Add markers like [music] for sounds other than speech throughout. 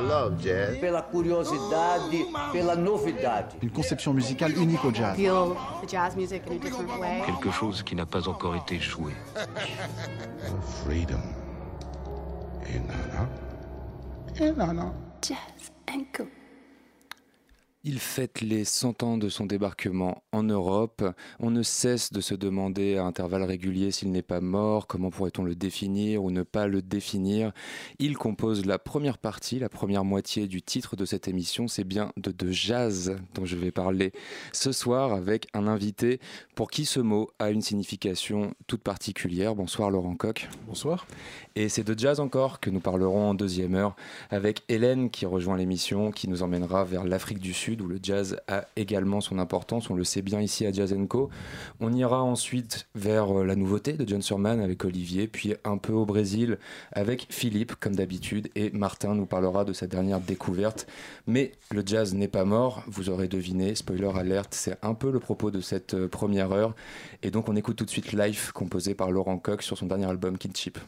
love jazz. Pela curiosidade, pela novidade. Une conception musicale unique au jazz. Feel the jazz music in a different way. Quelque chose qui n'a pas encore été joué. [laughs] Freedom. Et nana? Et nana. Jazz and. Il fête les 100 ans de son débarquement en Europe. On ne cesse de se demander à intervalles réguliers s'il n'est pas mort, comment pourrait-on le définir ou ne pas le définir. Il compose la première partie, la première moitié du titre de cette émission. C'est bien de, de jazz dont je vais parler ce soir avec un invité pour qui ce mot a une signification toute particulière. Bonsoir Laurent Coq. Bonsoir. Et c'est de jazz encore que nous parlerons en deuxième heure avec Hélène qui rejoint l'émission, qui nous emmènera vers l'Afrique du Sud où le jazz a également son importance. On le sait bien ici à Jazz Co. On ira ensuite vers euh, la nouveauté de John Surman avec Olivier, puis un peu au Brésil avec Philippe comme d'habitude et Martin nous parlera de sa dernière découverte. Mais le jazz n'est pas mort, vous aurez deviné, spoiler alerte, c'est un peu le propos de cette euh, première heure. Et donc on écoute tout de suite Life composé par Laurent Coq sur son dernier album Kinship.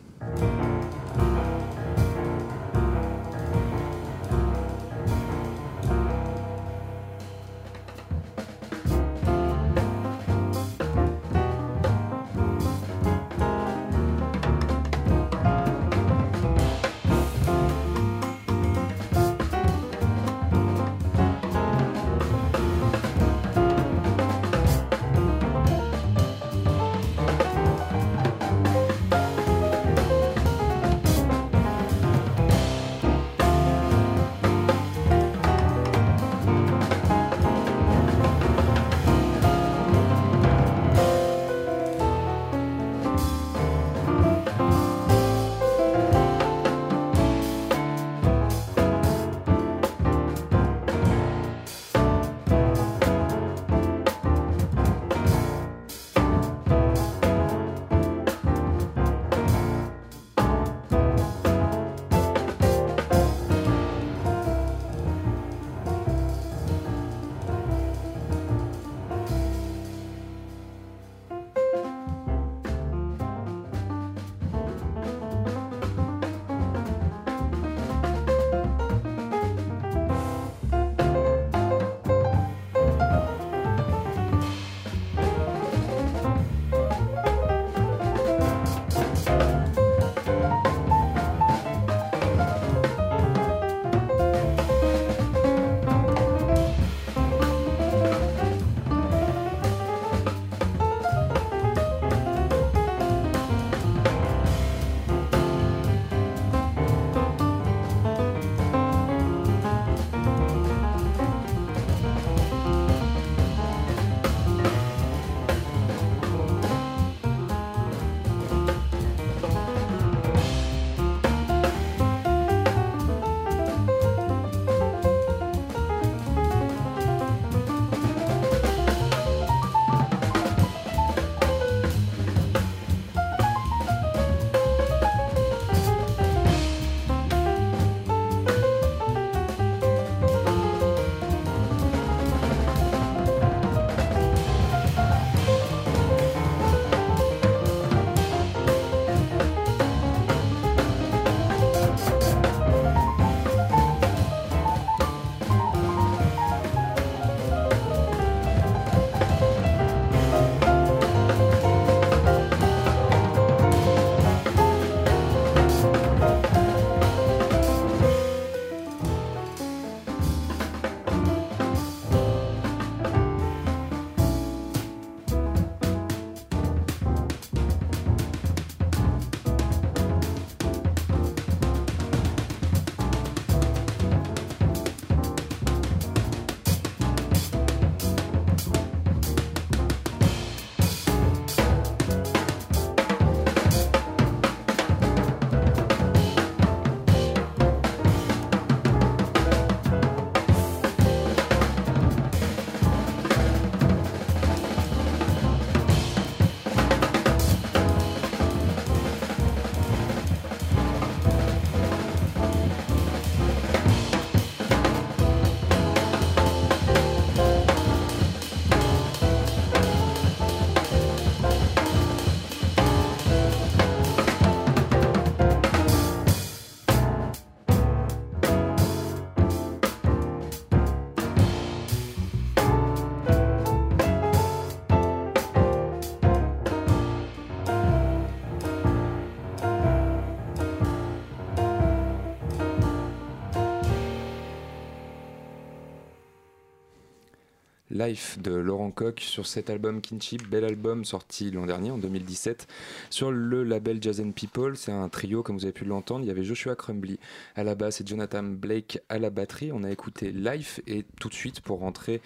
Life de Laurent Koch sur cet album Kinship, bel album sorti l'an dernier en 2017 sur le label Jazz and People. C'est un trio comme vous avez pu l'entendre. Il y avait Joshua Crumbly à la basse et Jonathan Blake à la batterie. On a écouté Life et tout de suite pour rentrer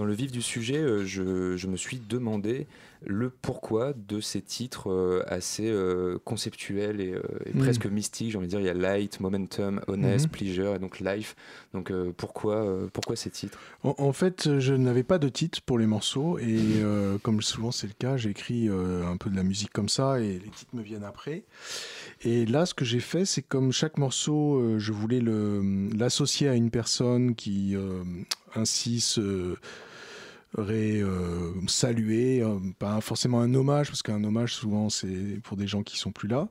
dans le vif du sujet, euh, je, je me suis demandé le pourquoi de ces titres euh, assez euh, conceptuels et, euh, et Mm. presque mystiques. J'ai envie de dire, il y a Light, Momentum, Honest, Mhm. Pleasure et donc Life. Donc pourquoi, pourquoi ces titres? En, en fait, je n'avais pas de titre pour les morceaux et euh, comme souvent c'est le cas, j'écris euh, un peu de la musique comme ça et les titres me viennent après. Et là, ce que j'ai fait, c'est comme chaque morceau, euh, je voulais l'associer à une personne qui ainsi se euh, salué, euh, pas forcément un hommage, parce qu'un hommage souvent c'est pour des gens qui sont plus là,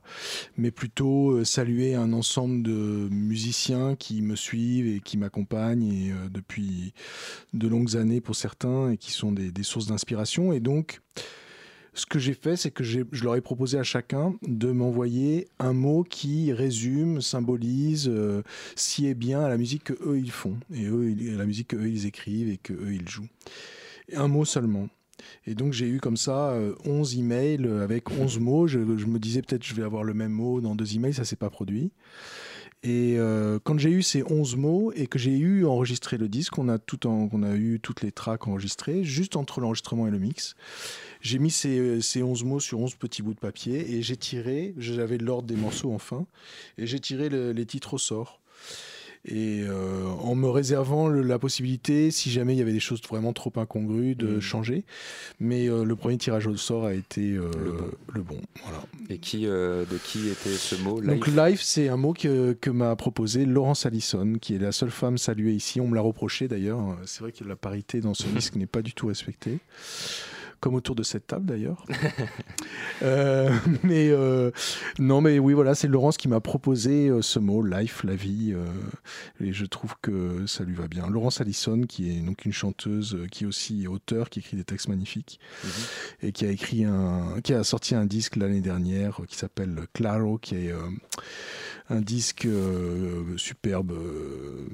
mais plutôt euh, saluer un ensemble de musiciens qui me suivent et qui m'accompagnent depuis de longues années pour certains et qui sont des, sources d'inspiration. Et donc, ce que j'ai fait, c'est que je leur ai proposé à chacun de m'envoyer un mot qui résume, symbolise, euh, sied bien à la musique que eux ils font et eux, à la musique que eux ils écrivent et que eux ils jouent. Un mot seulement. Et donc j'ai eu comme ça euh, 11 emails avec 11 mots. Je, me disais peut-être je vais avoir le même mot dans deux emails, ça s'est pas produit. Et euh, quand j'ai eu ces 11 mots et que j'ai eu enregistré le disque, on a, tout on a eu toutes les tracks enregistrées, juste entre l'enregistrement et le mix, j'ai mis ces, ces 11 mots sur 11 petits bouts de papier et j'ai tiré, j'avais l'ordre des morceaux enfin, et j'ai tiré le- les titres au sort. Et euh, en me réservant le- la possibilité, si jamais il y avait des choses vraiment trop incongrues, de Mhm. changer. Mais euh, le premier tirage au sort a été euh, Le bon. le bon. Voilà. Et qui, de qui était ce mot Donc Life c'est un mot que, que m'a proposé Laurence Allison, qui est la seule femme saluée ici. On me l'a reproché d'ailleurs. C'est vrai que la parité dans ce [laughs] disque n'est pas du tout respectée. Comme autour de cette table d'ailleurs. [laughs] Euh, mais euh, non, mais oui, voilà, c'est Laurence qui m'a proposé euh, ce mot, life, la vie, et je trouve que ça lui va bien. Laurence Allison, qui est donc une chanteuse, qui est aussi auteur, qui écrit des textes magnifiques, Mhm. et qui a écrit un, qui a sorti un disque l'année dernière qui s'appelle Claro, qui est un disque euh, superbe euh,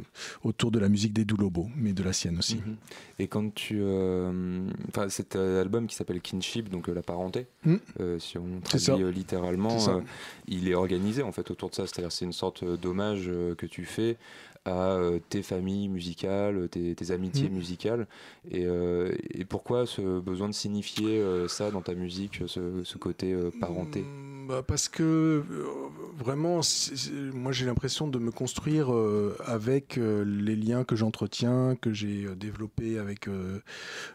autour de la musique des Doulobo, mais de la sienne aussi. Mhm. Et quand tu. euh, Enfin, cet euh, album qui s'appelle Kinship, donc euh, la parenté, Mm. euh, si on traduit euh, littéralement, il est organisé en fait autour de ça. C'est-à-dire, c'est une sorte d'hommage que tu fais à tes familles musicales, tes, tes amitiés Mm. musicales. Et, euh, et pourquoi ce besoin de signifier euh, ça dans ta musique, ce, ce côté euh, parenté? Mm, bah, Parce que euh, vraiment, moi j'ai l'impression de me construire euh, avec euh, les liens que j'entretiens, que j'ai développés avec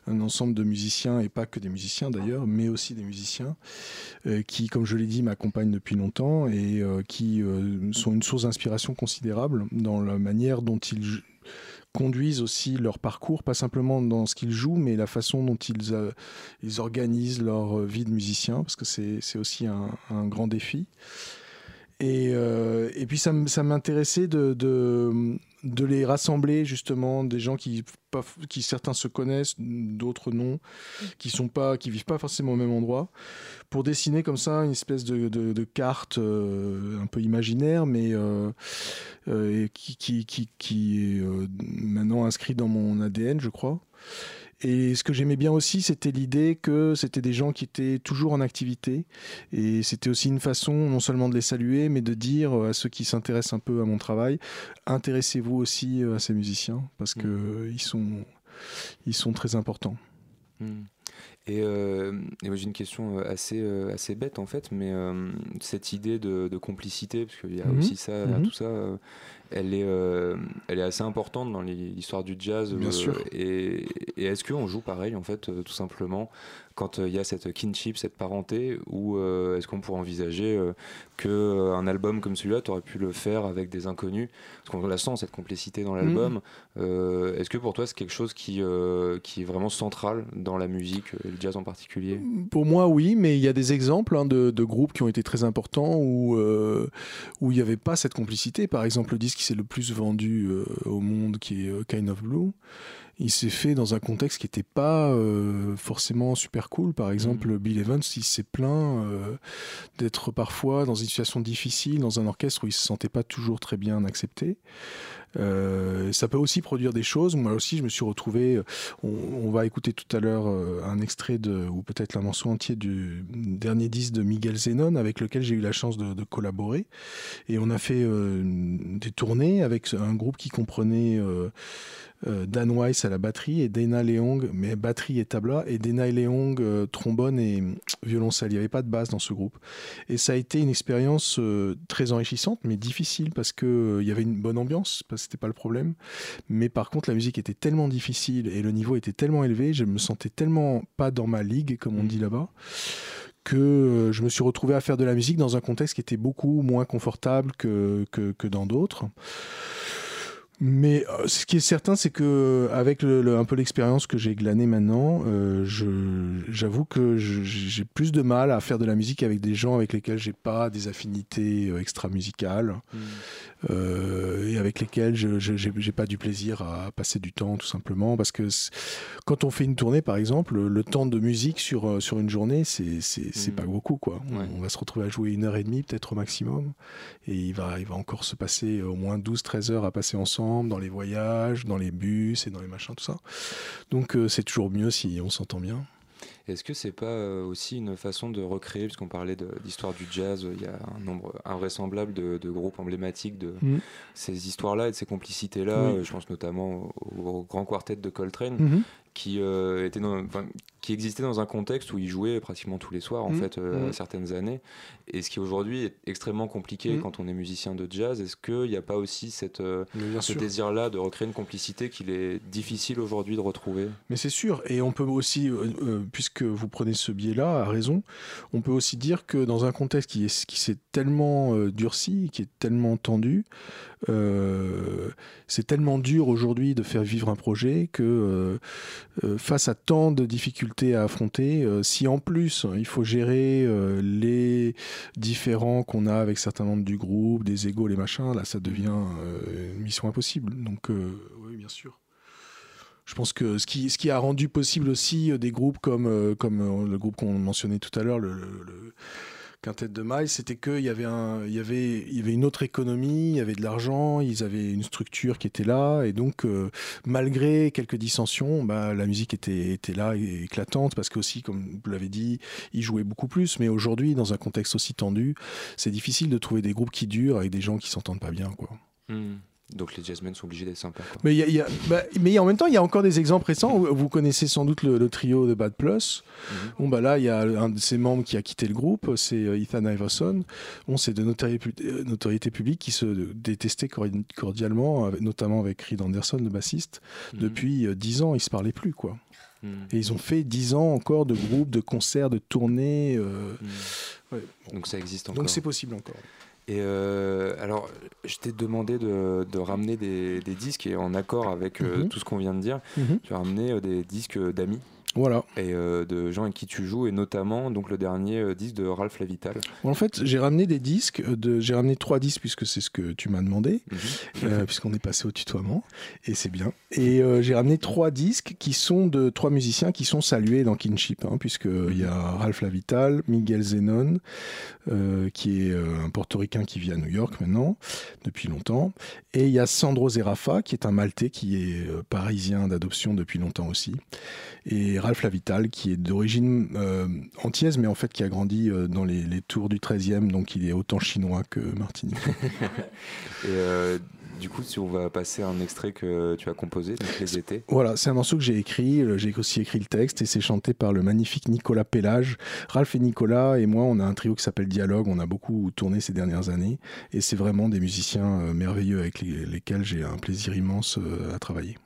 un ensemble de musiciens, et pas que des musiciens d'ailleurs, mais aussi des musiciens qui, comme je l'ai dit, m'accompagnent depuis longtemps et qui sont une source d'inspiration considérable dans la manière dont ils conduisent aussi leur parcours, pas simplement dans ce qu'ils jouent, mais la façon dont ils, euh, ils organisent leur euh, vie de musicien, parce que c'est aussi un, grand défi. Et, euh, et puis ça, m'intéressait de, de les rassembler justement, des gens qui, qui certains se connaissent, d'autres non, qui sont pas, qui vivent pas forcément au même endroit, pour dessiner comme ça une espèce de, de, carte euh, un peu imaginaire, mais euh, euh, qui, qui, qui, qui est maintenant inscrit dans mon ADN, je crois. Et ce que j'aimais bien aussi, c'était l'idée que c'était des gens qui étaient toujours en activité. Et c'était aussi une façon non seulement de les saluer, mais de dire à ceux qui s'intéressent un peu à mon travail, intéressez-vous aussi à ces musiciens, parce que euh, ils sont, ils sont très importants. Hmm. Et, euh, et moi j'ai une question euh, assez, euh, assez bête en fait, mais euh, cette idée de, de complicité, parce qu'il y a Mhm. aussi ça, Mhm. tout ça, elle, est, euh, elle est assez importante dans l'histoire du jazz. Bien sûr. Et, et est-ce qu'on joue pareil en fait, tout simplement, quand il y a cette kinship, cette parenté, ou est-ce qu'on pourrait envisager que euh, un album comme celui-là, tu aurais pu le faire avec des inconnus Parce qu'on la sent cette complicité dans l'album. Euh, est-ce que pour toi c'est quelque chose qui, euh, qui est vraiment central dans la musique et le jazz en particulier? Pour moi, oui, mais il y a des exemples hein, de, de groupes qui ont été très importants où, euh, où il n'y avait pas cette complicité. Par exemple, le disque qui s'est le plus vendu au monde, qui est Kind of Blue, il s'est fait dans un contexte qui n'était pas euh, forcément super cool. Par exemple, Bill Evans, il s'est plaint euh, d'être parfois dans une difficile, dans un orchestre où il se sentait pas toujours très bien accepté. Euh, ça peut aussi produire des choses. Moi aussi, je me suis retrouvé. euh, On, va écouter tout à l'heure euh, un extrait ou peut-être un morceau entier du dernier disque de Miguel Zenon, avec lequel j'ai eu la chance de, collaborer. Et on a fait des tournées avec un groupe qui comprenait Dan Weiss à la batterie et Dana Leong, mais batterie et tabla, et Dana Leong trombone et violoncelle. Il n'y avait pas de basse dans ce groupe. Et ça a été une expérience très enrichissante, mais difficile parce que il y avait une bonne ambiance, c'était pas le problème. Mais par contre, la musique était tellement difficile et le niveau était tellement élevé, je me sentais tellement pas dans ma ligue, comme on dit là-bas, que euh, je me suis retrouvé à faire de la musique dans un contexte qui était beaucoup moins confortable que, que, que dans d'autres. Mais euh, ce qui est certain, c'est que avec le- le- un peu l'expérience que j'ai glanée maintenant, euh, j'avoue que j'ai plus de mal à faire de la musique avec des gens avec lesquels j'ai pas des affinités euh, extra-musicales euh, et avec lesquels je j'ai pas du plaisir à passer du temps tout simplement parce que quand on fait une tournée par exemple, le, temps de musique sur sur une journée, c'est c'est c'est Mm. pas beaucoup quoi. On, on va se retrouver à jouer une heure et demie peut-être au maximum et il va il va encore se passer au moins 12-13 heures à passer ensemble dans les voyages, dans les bus et dans les machins tout ça. Donc euh, c'est toujours mieux si on s'entend bien. Est-ce que c'est pas euh, aussi une façon de recréer, puisqu'on parlait de- d'histoire du jazz, il y a un nombre invraisemblable de, de groupes emblématiques de Mm. ces histoires-là et de ces complicités-là. Oui. Euh, Je pense notamment au, au grand quartet de Coltrane, Mhm. qui, euh, était dans- enfin, qui existait dans un contexte où il jouait pratiquement tous les soirs, en Mm. fait, euh, certaines années. Et ce qui aujourd'hui est extrêmement compliqué Mm. quand on est musicien de jazz. Est-ce qu'il n'y a pas aussi cette, euh, ce désir-là de recréer une complicité qu'il est difficile aujourd'hui de retrouver? Mais c'est sûr, et on peut aussi, euh, euh, puisque vous prenez ce biais-là, à raison, on peut aussi dire que dans un contexte qui, est, qui s'est tellement euh, durci, qui est tellement tendu, c'est tellement dur aujourd'hui de faire vivre un projet que face à tant de difficultés à affronter, si en plus il faut gérer les différends qu'on a avec certains membres du groupe, des égaux, les machins, là ça devient euh, une mission impossible. Donc euh, oui, bien sûr. Je pense que ce qui, ce qui a rendu possible aussi euh, des groupes comme, comme le groupe qu'on mentionnait tout à l'heure, le Quintet de Maille, c'était qu'il y, avait il y, avait, une autre économie, il y avait de l'argent, ils avaient une structure qui était là, et donc euh, malgré quelques dissensions, bah, la musique était, là et éclatante, parce qu'aussi, comme vous l'avez dit, ils jouaient beaucoup plus, mais aujourd'hui, dans un contexte aussi tendu, c'est difficile de trouver des groupes qui durent avec des gens qui s'entendent pas bien. Quoi. Hmm. Donc les jazzmen sont obligés d'être sympas. quoi. Mais, il y a- il y a- bah, mais en même temps, il y a encore des exemples récents. Vous- Vous connaissez sans doute le, le trio de Bad Plus. Mhm. Bon, bah là, il y a un de ses membres qui a quitté le groupe, c'est euh, Ethan Iverson. Bon, c'est de notoriété, euh, notoriété publique qui se détestait cordi- cordialement, avec- notamment avec Reed Anderson, le bassiste. Mhm. Depuis euh, dix ans, ils se parlaient plus, quoi. Hmm. Et ils ont fait dix ans encore de groupes, de concerts, de tournées. euh, ouais, bon. Donc ça existe encore. Donc c'est possible encore. Et euh, alors, je t'ai demandé de, de ramener des, des disques et en accord avec euh, Mhm. tout ce qu'on vient de dire, Mhm. tu as ramené euh, des disques d'amis Voilà. et euh, de gens avec qui tu joues et notamment donc le dernier euh, disque de Ralph Lavital. En fait, j'ai ramené des disques. De, j'ai ramené trois disques puisque c'est ce que tu m'as demandé. Mhm. euh, [laughs] puisqu'on est passé au tutoiement, et c'est bien. Et euh, j'ai ramené trois disques qui sont de trois musiciens qui sont salués dans Kinship, hein, puisqu'il y a Ralph Lavital, Miguel Zenon, euh, qui est euh, un portoricain qui vit à New York maintenant, depuis longtemps, et il y a Sandro Zerafa, qui est un maltais qui est euh, parisien d'adoption depuis longtemps aussi, et Ralph Lavital, qui est d'origine euh, antillaise, mais en fait qui a grandi euh, dans les, les tours du 13e, donc il est autant chinois que martiniquais. [laughs] Et euh, du coup, si on va passer un extrait que tu as composé, donc les étés. Voilà, c'est un morceau que j'ai écrit. euh, J'ai aussi écrit le texte et c'est chanté par le magnifique Nicolas Pellage. Ralph et Nicolas et moi, on a un trio qui s'appelle Dialogue. On a beaucoup tourné ces dernières années et c'est vraiment des musiciens merveilleux avec les- lesquels j'ai un plaisir immense à travailler.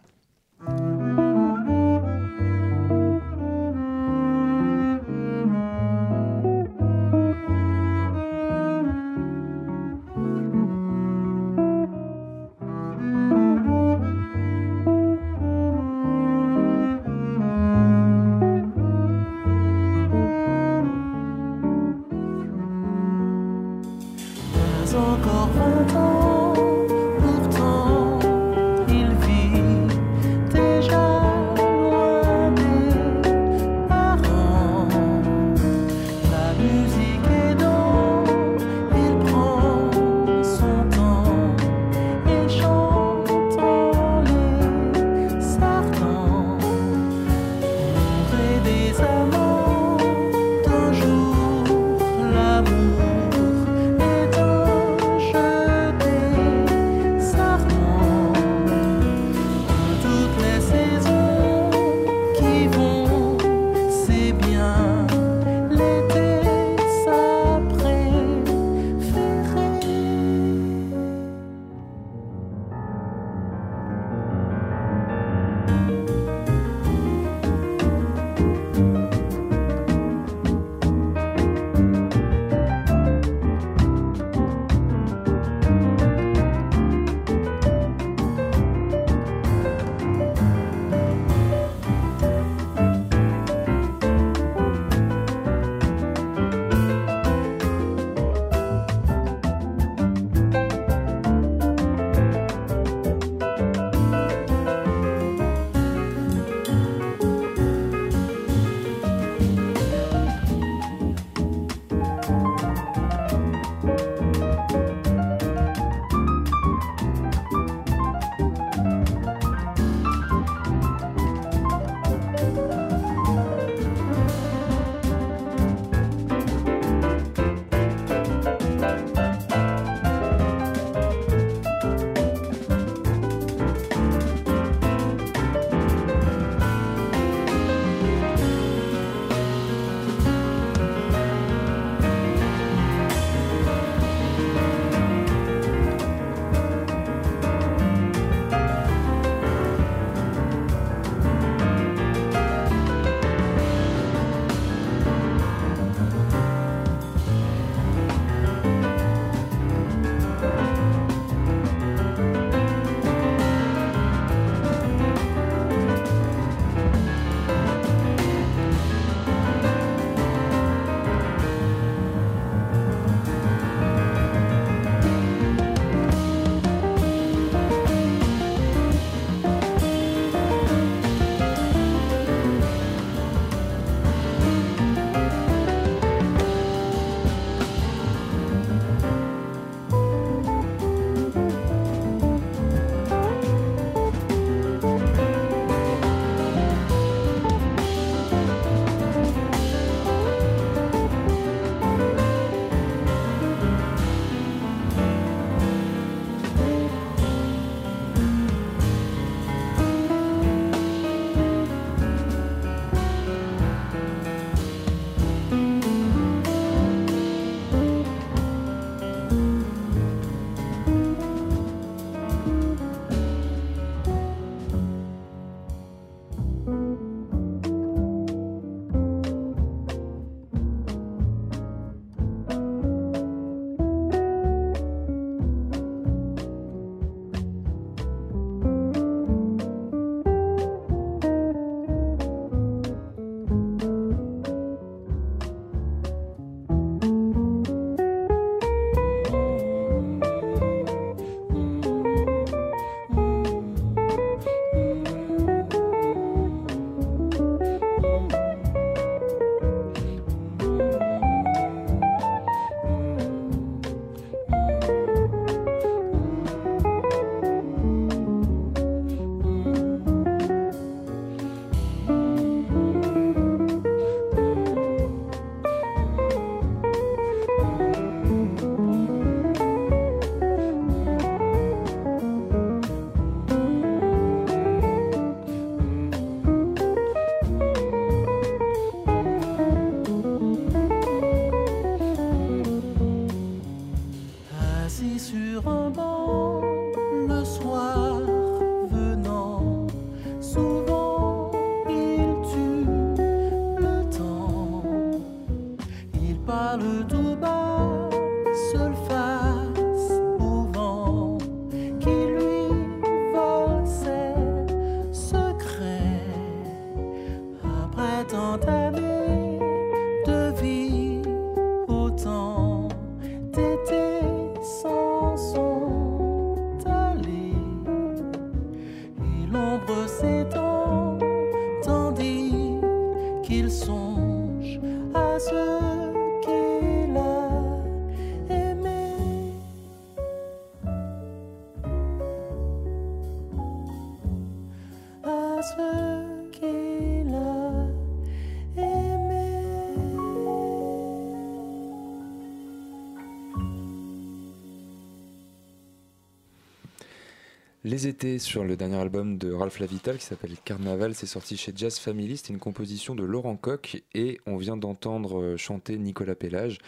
Les étés sur le dernier album de Ralph Lavital qui s'appelle Carnaval, c'est sorti chez Jazz Family, c'est une composition de Laurent Koch et on vient d'entendre euh, chanter Nicolas Pellage.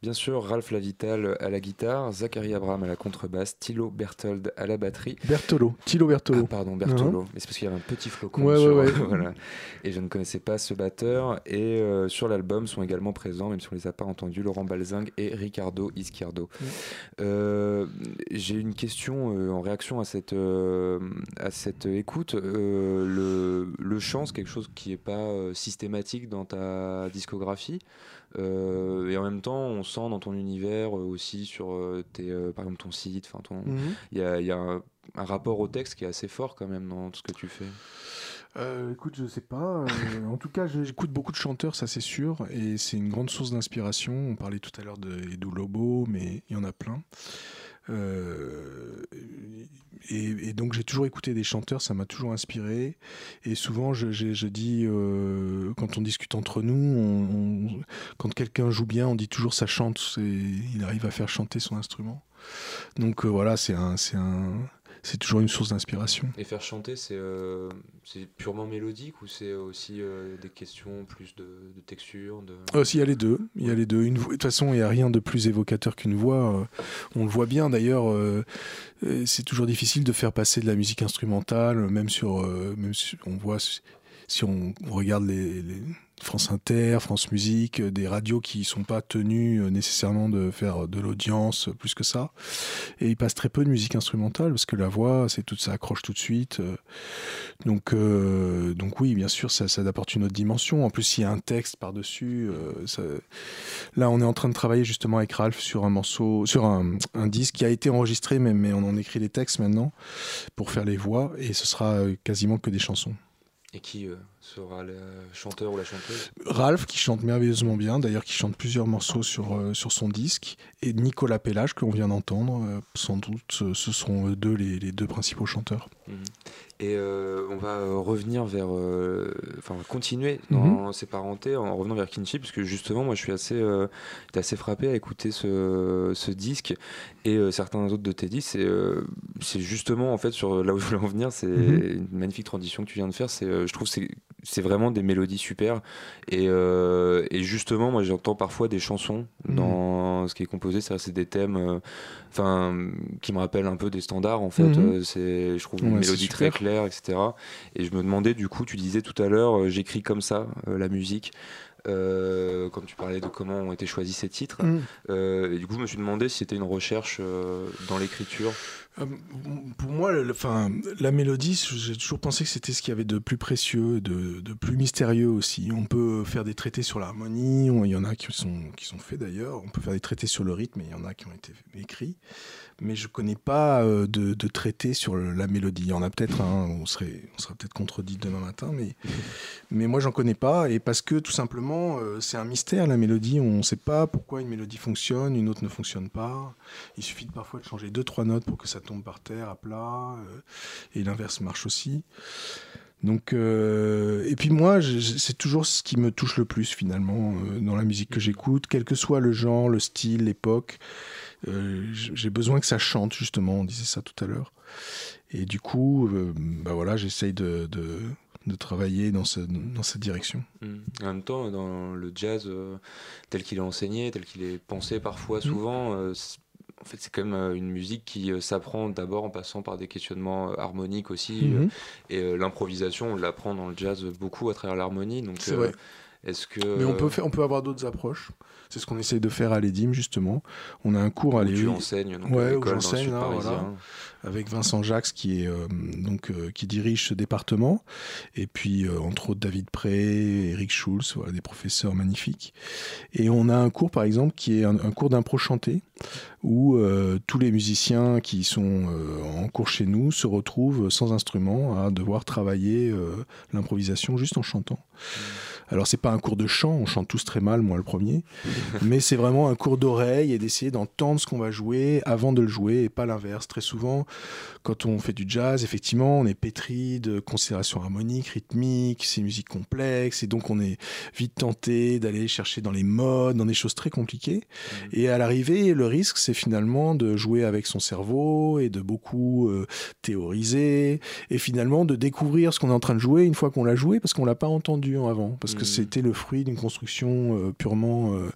Bien sûr, Ralph Lavital à la guitare, Zachary Abraham à la contrebasse, Thilo Berthold à la batterie. Bertolo, Thilo Bertolo. Ah, pardon, Bertolo. Mais c'est parce qu'il y avait un petit flocon. Ouais, sur- ouais, ouais. [laughs] voilà. Et je ne connaissais pas ce batteur. Et euh, sur l'album sont également présents, même si on les a pas entendus, Laurent Balzing et Ricardo Izquierdo. Euh, J'ai une question euh, en réaction à cette, à cette écoute. Euh, le, le chant, c'est quelque chose qui n'est pas euh, systématique dans ta discographie. Euh, et en même temps, on sent dans ton univers euh, aussi sur euh, tes, euh, par exemple ton site, enfin ton, Mhm. il y a, il y a un, un rapport au texte qui est assez fort quand même dans tout ce que tu fais. Euh, écoute, je sais pas. euh, en tout cas, j'écoute beaucoup de chanteurs, ça c'est sûr, et c'est une grande source d'inspiration. On parlait tout à l'heure de Edu Lobo, mais il y en a plein. Euh, et, donc j'ai toujours écouté des chanteurs, ça m'a toujours inspiré. Et souvent, je, dis, euh, quand on discute entre nous, quand quelqu'un joue bien, on dit toujours ça chante. Il arrive à faire chanter son instrument. Donc euh, voilà, c'est un, c'est un, c'est toujours une source d'inspiration. Et faire chanter, c'est euh, purement mélodique ou c'est aussi euh, des questions plus de, de texture de... Aussi, il y a les deux. Il y a les deux. Une voix- De toute façon, il n'y a rien de plus évocateur qu'une voix. euh, On le voit bien d'ailleurs. euh, euh, C'est toujours difficile de faire passer de la musique instrumentale, même sur. euh, Même si on voit. Si on, on regarde les, les France Inter, France Musique, euh, des radios qui sont pas tenues euh, nécessairement de faire de l'audience euh, plus que ça. Et ils passent très peu de musique instrumentale parce que la voix, c'est tout ça accroche tout de suite. euh. Donc, euh, donc oui, bien sûr, ça, apporte une autre dimension. En plus, il y a un texte par-dessus. euh, Là, on est en train de travailler justement avec Ralph sur un morceau, sur un, disque qui a été enregistré, mais, mais on en écrit les textes maintenant pour faire les voix, et ce sera euh, quasiment que des chansons. Et qui euh, sera le chanteur ou la chanteuse Ralph qui chante merveilleusement bien, d'ailleurs qui chante plusieurs morceaux sur, euh, sur son disque, et Nicolas Pellage que l'on vient d'entendre, euh, sans doute ce ce seront eux deux les, les deux principaux chanteurs. Mhm. Et euh, on va euh, revenir vers, euh, enfin continuer dans ces parentés en revenant vers Kinship, parce que justement moi je suis assez, euh, assez frappé à écouter ce, ce disque et euh, certains autres de tes disques. C'est euh, c'est justement en fait sur là où je voulais en venir, c'est Mhm. une magnifique transition que tu viens de faire. Euh, je trouve c'est c'est vraiment des mélodies super et, euh, et justement moi j'entends parfois des chansons Mhm. dans ce qui est composé, c'est c'est des thèmes, euh, enfin qui me rappellent un peu des standards en fait. Mhm. Euh, c'est je trouve une Ouais, mélodie très claire, etc. Et je me demandais, du coup, tu disais tout à l'heure, euh, j'écris comme ça la musique, euh, comme tu parlais de comment ont été choisis ces titres. Mhm. Euh, et du coup, je me suis demandé si c'était une recherche euh, dans l'écriture. Euh, Pour moi, le- enfin, la mélodie, j'ai toujours pensé que c'était ce qu'il y avait de plus précieux, de, de plus mystérieux aussi. On peut faire des traités sur l'harmonie, on- il y en a qui sont, qui sont faits d'ailleurs. On peut faire des traités sur le rythme, et il y en a qui ont été écrits. Mais je connais pas euh, de, de traités sur le- la mélodie. Il y en a peut-être, hein, on serait, on sera peut-être contredit demain matin, mais, [laughs] mais moi j'en connais pas. Et parce que tout simplement, euh, c'est un mystère la mélodie. On ne sait pas pourquoi une mélodie fonctionne, une autre ne fonctionne pas. Il suffit de parfois de changer deux trois notes pour que ça tombe par terre à plat, euh, et l'inverse marche aussi. Donc, euh, et puis moi, c'est toujours ce qui me touche le plus finalement euh, dans la musique que j'écoute, quel que soit le genre, le style, l'époque. Euh, j'ai besoin que ça chante justement. On disait ça tout à l'heure. Et du coup, euh, bah voilà, j'essaye de, de, de travailler dans, ce, dans cette direction. Mm. En même temps, dans le jazz euh, tel qu'il est enseigné, tel qu'il est pensé parfois, souvent, euh, en fait, c'est quand même une musique qui s'apprend d'abord en passant par des questionnements harmoniques aussi. Euh, et l'improvisation, on l'apprend dans le jazz beaucoup à travers l'harmonie. Donc, C'est vrai. Est-ce que. Mais on peut, faire, on peut avoir d'autres approches. C'est ce qu'on essaye de faire à l'EDIM, justement. On a un cours à où tu l'EDIM enseignes donc, Ouais, où j'enseigne, là, parisien. voilà. avec Vincent Jacques, qui, est, euh, donc, euh, qui dirige ce département. Et puis, euh, entre autres, David Pré, Eric Schulz, voilà, des professeurs magnifiques. Et on a un cours, par exemple, qui est un, un cours d'impro chanté, où tous les musiciens qui sont en cours chez nous se retrouvent sans instrument à devoir travailler l'improvisation juste en chantant. Alors c'est pas un cours de chant, on chante tous très mal, moi le premier, [laughs] mais c'est vraiment un cours d'oreille et d'essayer d'entendre ce qu'on va jouer avant de le jouer et pas l'inverse. Très souvent, quand on fait du jazz, effectivement, on est pétri de considérations harmoniques, rythmiques, c'est une musique complexe et donc on est vite tenté d'aller chercher dans les modes, dans des choses très compliquées. Et à l'arrivée, le risque, c'est finalement de jouer avec son cerveau et de beaucoup euh, théoriser et finalement de découvrir ce qu'on est en train de jouer une fois qu'on l'a joué parce qu'on l'a pas entendu en avant parce que Mhm. c'était le fruit d'une construction euh, purement euh,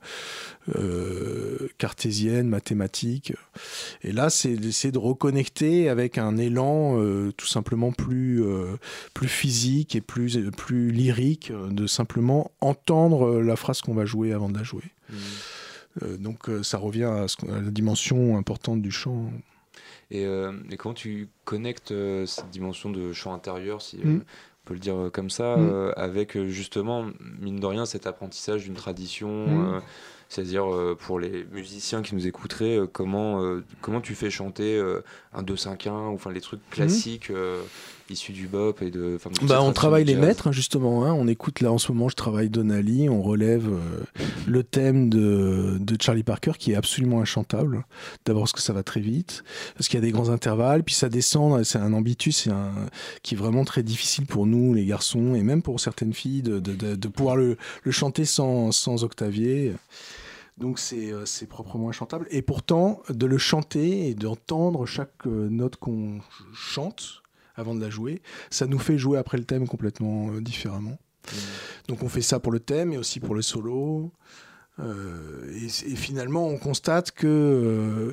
euh, cartésienne, mathématique. Et là, c'est d'essayer de reconnecter avec un élan tout simplement plus, plus physique et plus, plus lyrique, de simplement entendre la phrase qu'on va jouer avant de la jouer. Euh, donc euh, ça revient à, ce qu'on- à la dimension importante du chant. Et, euh, et comment tu connectes cette dimension de chant intérieur, si Mm. Peut le dire euh, comme ça, Mm. euh, avec euh, justement, mine de rien, cet apprentissage d'une tradition Mm. euh, c'est-à-dire euh, pour les musiciens qui nous écouteraient, euh, comment, euh, comment tu fais chanter un 2-5-1 ou enfin les trucs classiques euh, issus du bop et de. Bah, on travaille les maîtres, justement. hein. On écoute là en ce moment, je travaille Donnelly, on relève euh, le thème de, de Charlie Parker qui est absolument inchantable. D'abord parce que ça va très vite, parce qu'il y a des grands intervalles, puis ça descend, c'est un ambitus un, qui est vraiment très difficile pour nous, les garçons, et même pour certaines filles, de, de- de- de pouvoir le, le chanter sans, sans octavier. Donc c'est euh, c'est proprement inchantable. Et pourtant, de le chanter et d'entendre chaque euh, note qu'on chante avant de la jouer, ça nous fait jouer après le thème complètement euh, différemment. Donc on fait ça pour le thème et aussi pour le solo. Euh, et, et finalement, on constate que, euh,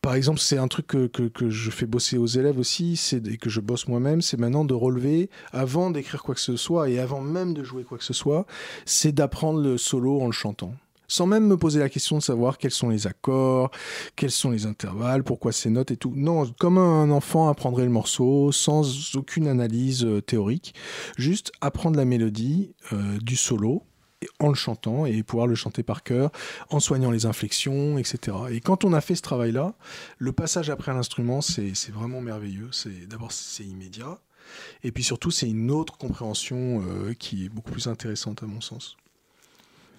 par exemple, c'est un truc que, que- que je fais bosser aux élèves aussi, et que je bosse moi-même, c'est maintenant de relever, avant d'écrire quoi que ce soit et avant même de jouer quoi que ce soit, c'est d'apprendre le solo en le chantant. Sans même me poser la question de savoir quels sont les accords, quels sont les intervalles, pourquoi ces notes et tout. Non, comme un enfant apprendrait le morceau, sans aucune analyse euh, théorique, juste apprendre la mélodie euh, du solo en le chantant et pouvoir le chanter par cœur, en soignant les inflexions, etc. Et quand on a fait ce travail-là, le passage après à l'instrument, c'est c'est vraiment merveilleux. C'est D'abord, c'est immédiat. Et puis surtout, c'est une autre compréhension euh, qui est beaucoup plus intéressante à mon sens.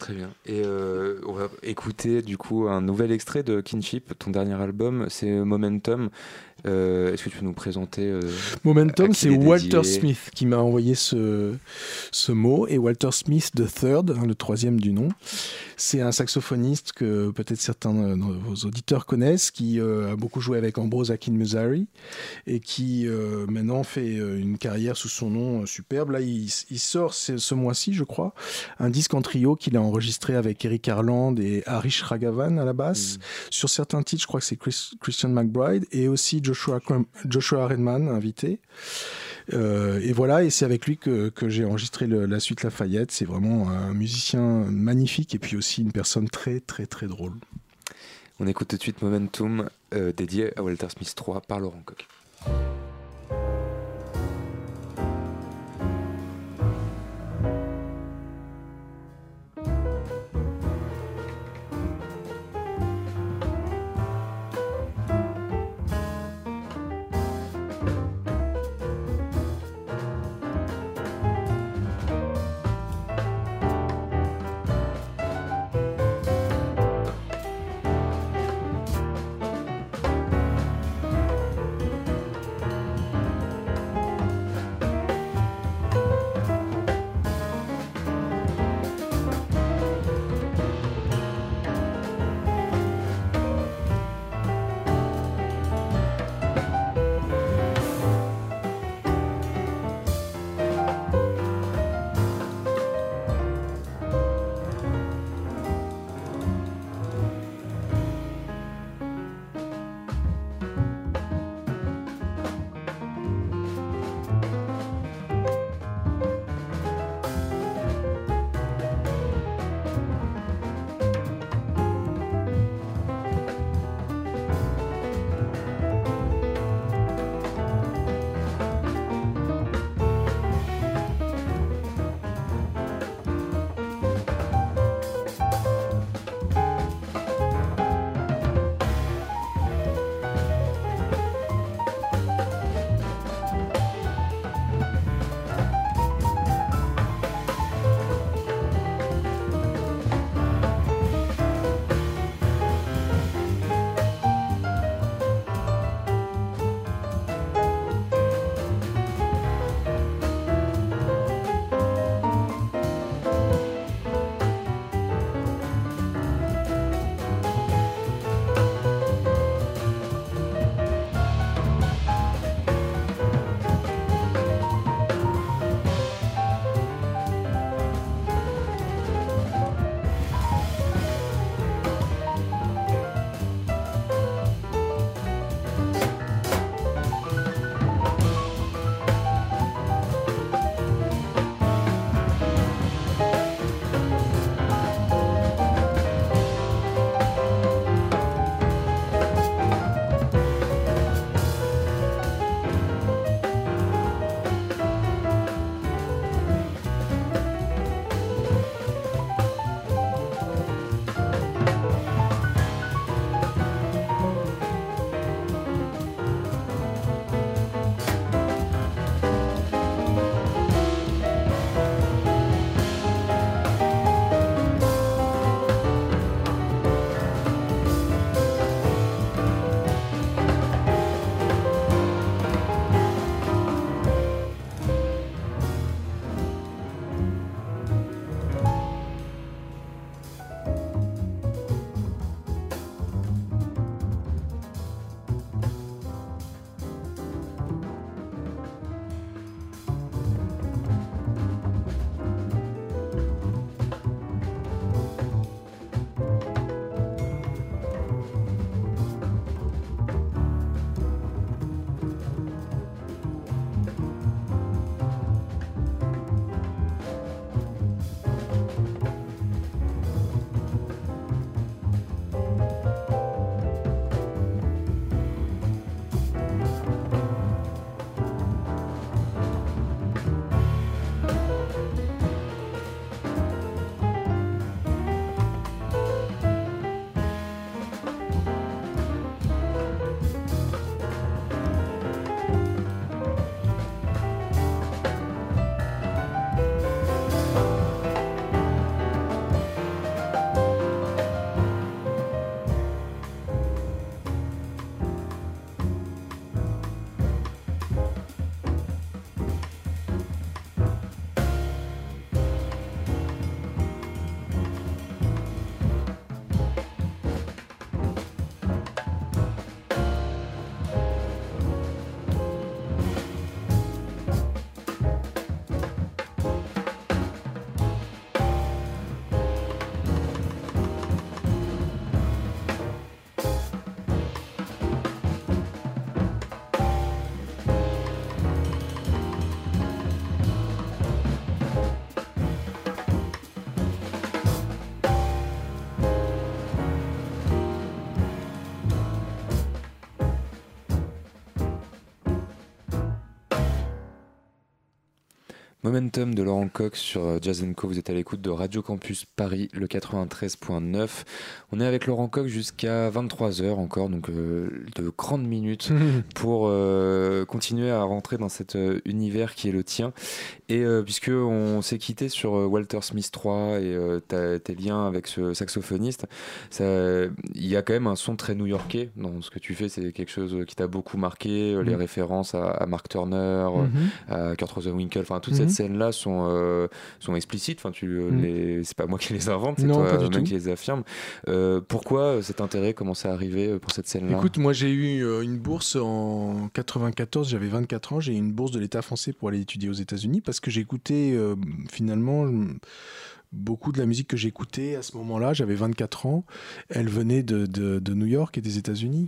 Très bien. Et euh, on va écouter du coup un nouvel extrait de Kinship, ton dernier album, c'est Momentum. Euh, Est-ce que tu peux nous présenter euh, Momentum, c'est Walter Smith qui m'a envoyé ce, ce mot. Et Walter Smith, the third, hein, le troisième du nom, c'est un saxophoniste que peut-être certains de vos auditeurs connaissent, qui euh, a beaucoup joué avec Ambrose Akin Musari et qui maintenant fait une carrière sous son nom superbe. Là, il, il sort ce, ce mois-ci, je crois, un disque en trio qu'il a enregistré avec Eric Harland et Harish Raghavan à la basse. Sur certains titres, je crois que c'est Chris- Christian McBride et aussi Joshua, Redman, invité. Euh, et voilà, et c'est avec lui que, que j'ai enregistré la suite Lafayette. C'est vraiment un musicien magnifique et puis aussi une personne très, très, très drôle. On écoute tout de suite Momentum, euh, dédié à Walter Smith 3 par Laurent Coq. Momentum de Laurent Coq sur euh, Jazz Co. Vous êtes à l'écoute de Radio Campus Paris, le 93.9. On est avec Laurent Coq jusqu'à 23h encore, donc euh, de grandes minutes [laughs] pour euh, continuer à rentrer dans cet euh, univers qui est le tien. Et puisque on s'est quitté sur Walter Smith 3 et tes liens avec ce saxophoniste, il y a quand même un son très new-yorkais dans ce que tu fais. C'est quelque chose qui t'a beaucoup marqué, les Mhm. références à, à Mark Turner, Mhm. à Kurt Rosenwinkel, enfin toutes Mhm. ces scènes-là sont euh, sont explicites. Enfin, tu euh, Mhm. les, c'est pas moi qui les invente, c'est Non, toi pas du même qui les affirme. Euh, pourquoi cet intérêt Comment c'est arrivé euh, pour cette scène-là? Écoute, moi j'ai eu euh, une bourse en 94, j'avais 24 ans, j'ai eu une bourse de l'État français pour aller étudier aux États-Unis parce que j'écoutais euh, finalement beaucoup de la musique que j'écoutais à ce moment-là, j'avais 24 ans, elle venait de, de- de New York et des États-Unis.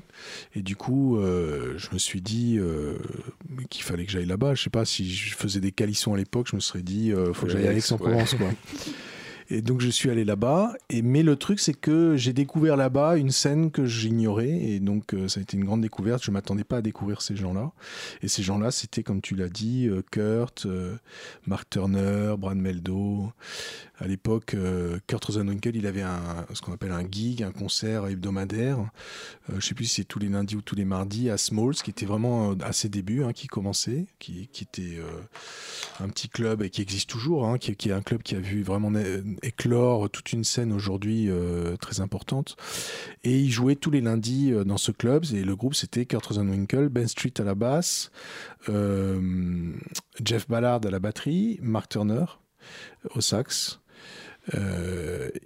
Et du coup, euh, je me suis dit euh, qu'il fallait que j'aille là-bas. Je sais pas si je faisais des calissons à l'époque, je me serais dit, euh, faut que j'aille à Aix-en-Provence. quoi. [laughs] Et donc je suis allé là-bas. Mais le truc c'est que j'ai découvert là-bas une scène que j'ignorais et donc euh, ça a été une grande découverte. Je m'attendais pas à découvrir ces gens-là. Et ces gens-là c'était comme tu l'as dit, euh, Kurt, euh, Mark Turner, Brad Meldo. À l'époque, Kurt Rosenwinkel il avait ce qu'on appelle un gig, un concert hebdomadaire. Je sais plus si c'est tous les lundis ou tous les mardis à Smalls, qui était vraiment à ses débuts, hein, qui commençait, qui, était un petit club et qui existe toujours, hein, qui, est un club qui a vu vraiment éclore toute une scène aujourd'hui euh, très importante. Et il jouait tous les lundis euh, dans ce club. Et le groupe, c'était Kurt Rosenwinkel, Ben Street à la basse, euh, Jeff Ballard à la batterie, Mark Turner au sax.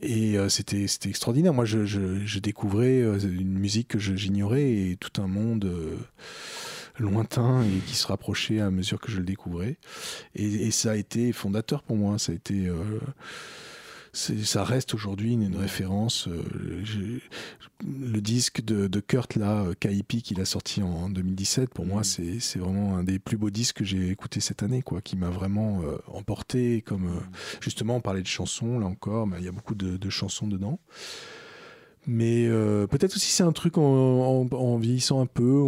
Et c'était c'était extraordinaire. Moi, je, je, découvrais une musique que j'ignorais et tout un monde lointain et qui se rapprochait à mesure que je le découvrais. Et, et ça a été fondateur pour moi. Ça a été, ça reste aujourd'hui une, une référence. Euh, le disque de, de Kurt là, euh, Kaipi, qu'il a sorti en, en 2017, pour moi, c'est c'est vraiment un des plus beaux disques que j'ai écouté cette année, quoi, qui m'a vraiment euh, emporté. Comme euh, justement, on parlait de chansons là encore, mais il y a beaucoup de, de chansons dedans. Mais euh, peut-être aussi c'est un truc en, en- en vieillissant un peu,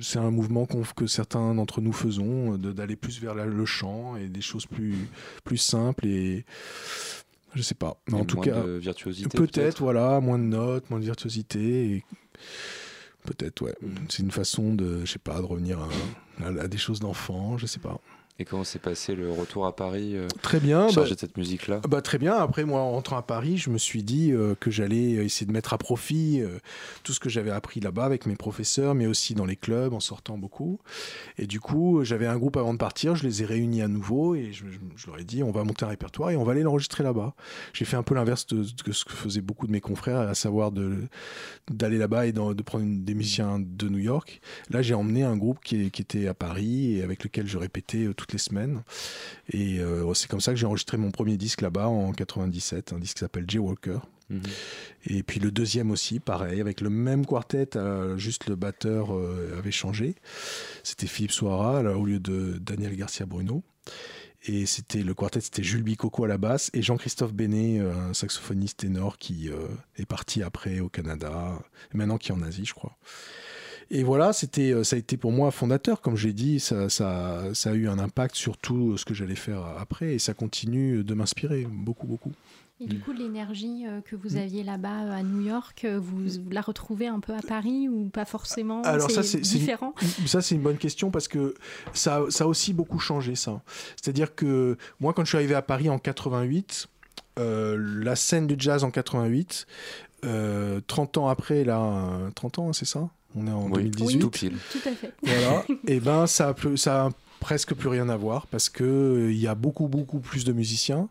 c'est un mouvement que certains d'entre nous faisons, d'aller plus vers la- le chant et des choses plus, plus simples et je sais pas. Mais en tout moins cas, de virtuosité. peut-être voilà, moins de notes, moins de virtuosité. et Peut-être ouais. Mm. C'est une façon de, je sais pas, de revenir à, à- à des choses d'enfant, je sais pas. Et comment s'est passé le retour à Paris euh, Très bien. bah- chargé de cette musique-là? bah, très bien. Après, moi, en rentrant à Paris, je me suis dit euh, que j'allais essayer de mettre à profit euh, tout ce que j'avais appris là-bas avec mes professeurs, mais aussi dans les clubs, en sortant beaucoup. Et du coup, j'avais un groupe avant de partir, je les ai réunis à nouveau et je, je- je leur ai dit on va monter un répertoire et on va aller l'enregistrer là-bas. J'ai fait un peu l'inverse de, de ce que faisaient beaucoup de mes confrères, à savoir d'aller là-bas et de prendre une- des musiciens de New York. Là, j'ai emmené un groupe qui, qui était à Paris et avec lequel je répétais euh, toutes les semaines. Et euh, c'est comme ça que j'ai enregistré mon premier disque là-bas en 97, un disque qui s'appelle J-Walker. Mhm. Et puis le deuxième aussi, pareil, avec le même quartet, euh, juste le batteur euh, avait changé. C'était Philippe Soara là, au lieu de Daniel Garcia Bruno. Et c'était le quartet, c'était Jules Bicoco à la basse et Jean-Christophe Bénet, un saxophoniste ténor qui euh, est parti après au Canada, et maintenant qui est en Asie, je crois. Et voilà, c'était, euh, ça a été pour moi fondateur, comme j'ai dit, ça, ça, ça a eu un impact sur tout ce que j'allais faire après et ça continue de m'inspirer beaucoup, beaucoup. Et du coup, l'énergie euh, que Mm. vous aviez là-bas euh, à New York, euh, vous, vous la retrouvez un peu à Paris ou pas forcément? Alors ça, C'est une- différent? Ça, c'est une bonne question parce que ça, ça a aussi beaucoup changé, ça. C'est-à-dire que moi, quand je suis arrivé à Paris en 88, euh, la scène du jazz en 88, euh, 30 ans après, là, euh, 30 ans, c'est ça? On est en Oui, 2018. tout pile. Tout à fait. Voilà. et [laughs] ben, ça a, plus- ça a presque plus rien à voir parce que euh, il y a beaucoup, beaucoup plus de musiciens.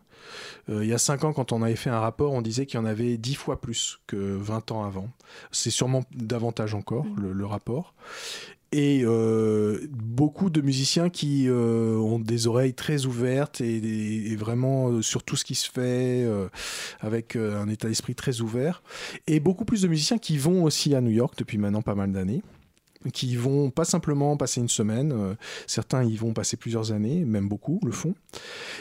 Euh, il y a 5 ans, quand on avait fait un rapport, on disait qu'il y en avait 10 fois plus que 20 ans avant. C'est sûrement davantage encore, le, le rapport. Et euh, beaucoup de musiciens qui euh, ont des oreilles très ouvertes et, vraiment euh, sur tout ce qui se fait, avec un état d'esprit très ouvert. Et beaucoup plus de musiciens qui vont aussi à New York depuis maintenant pas mal d'années qui vont pas simplement passer une semaine, euh, certains y vont passer plusieurs années, même beaucoup le font.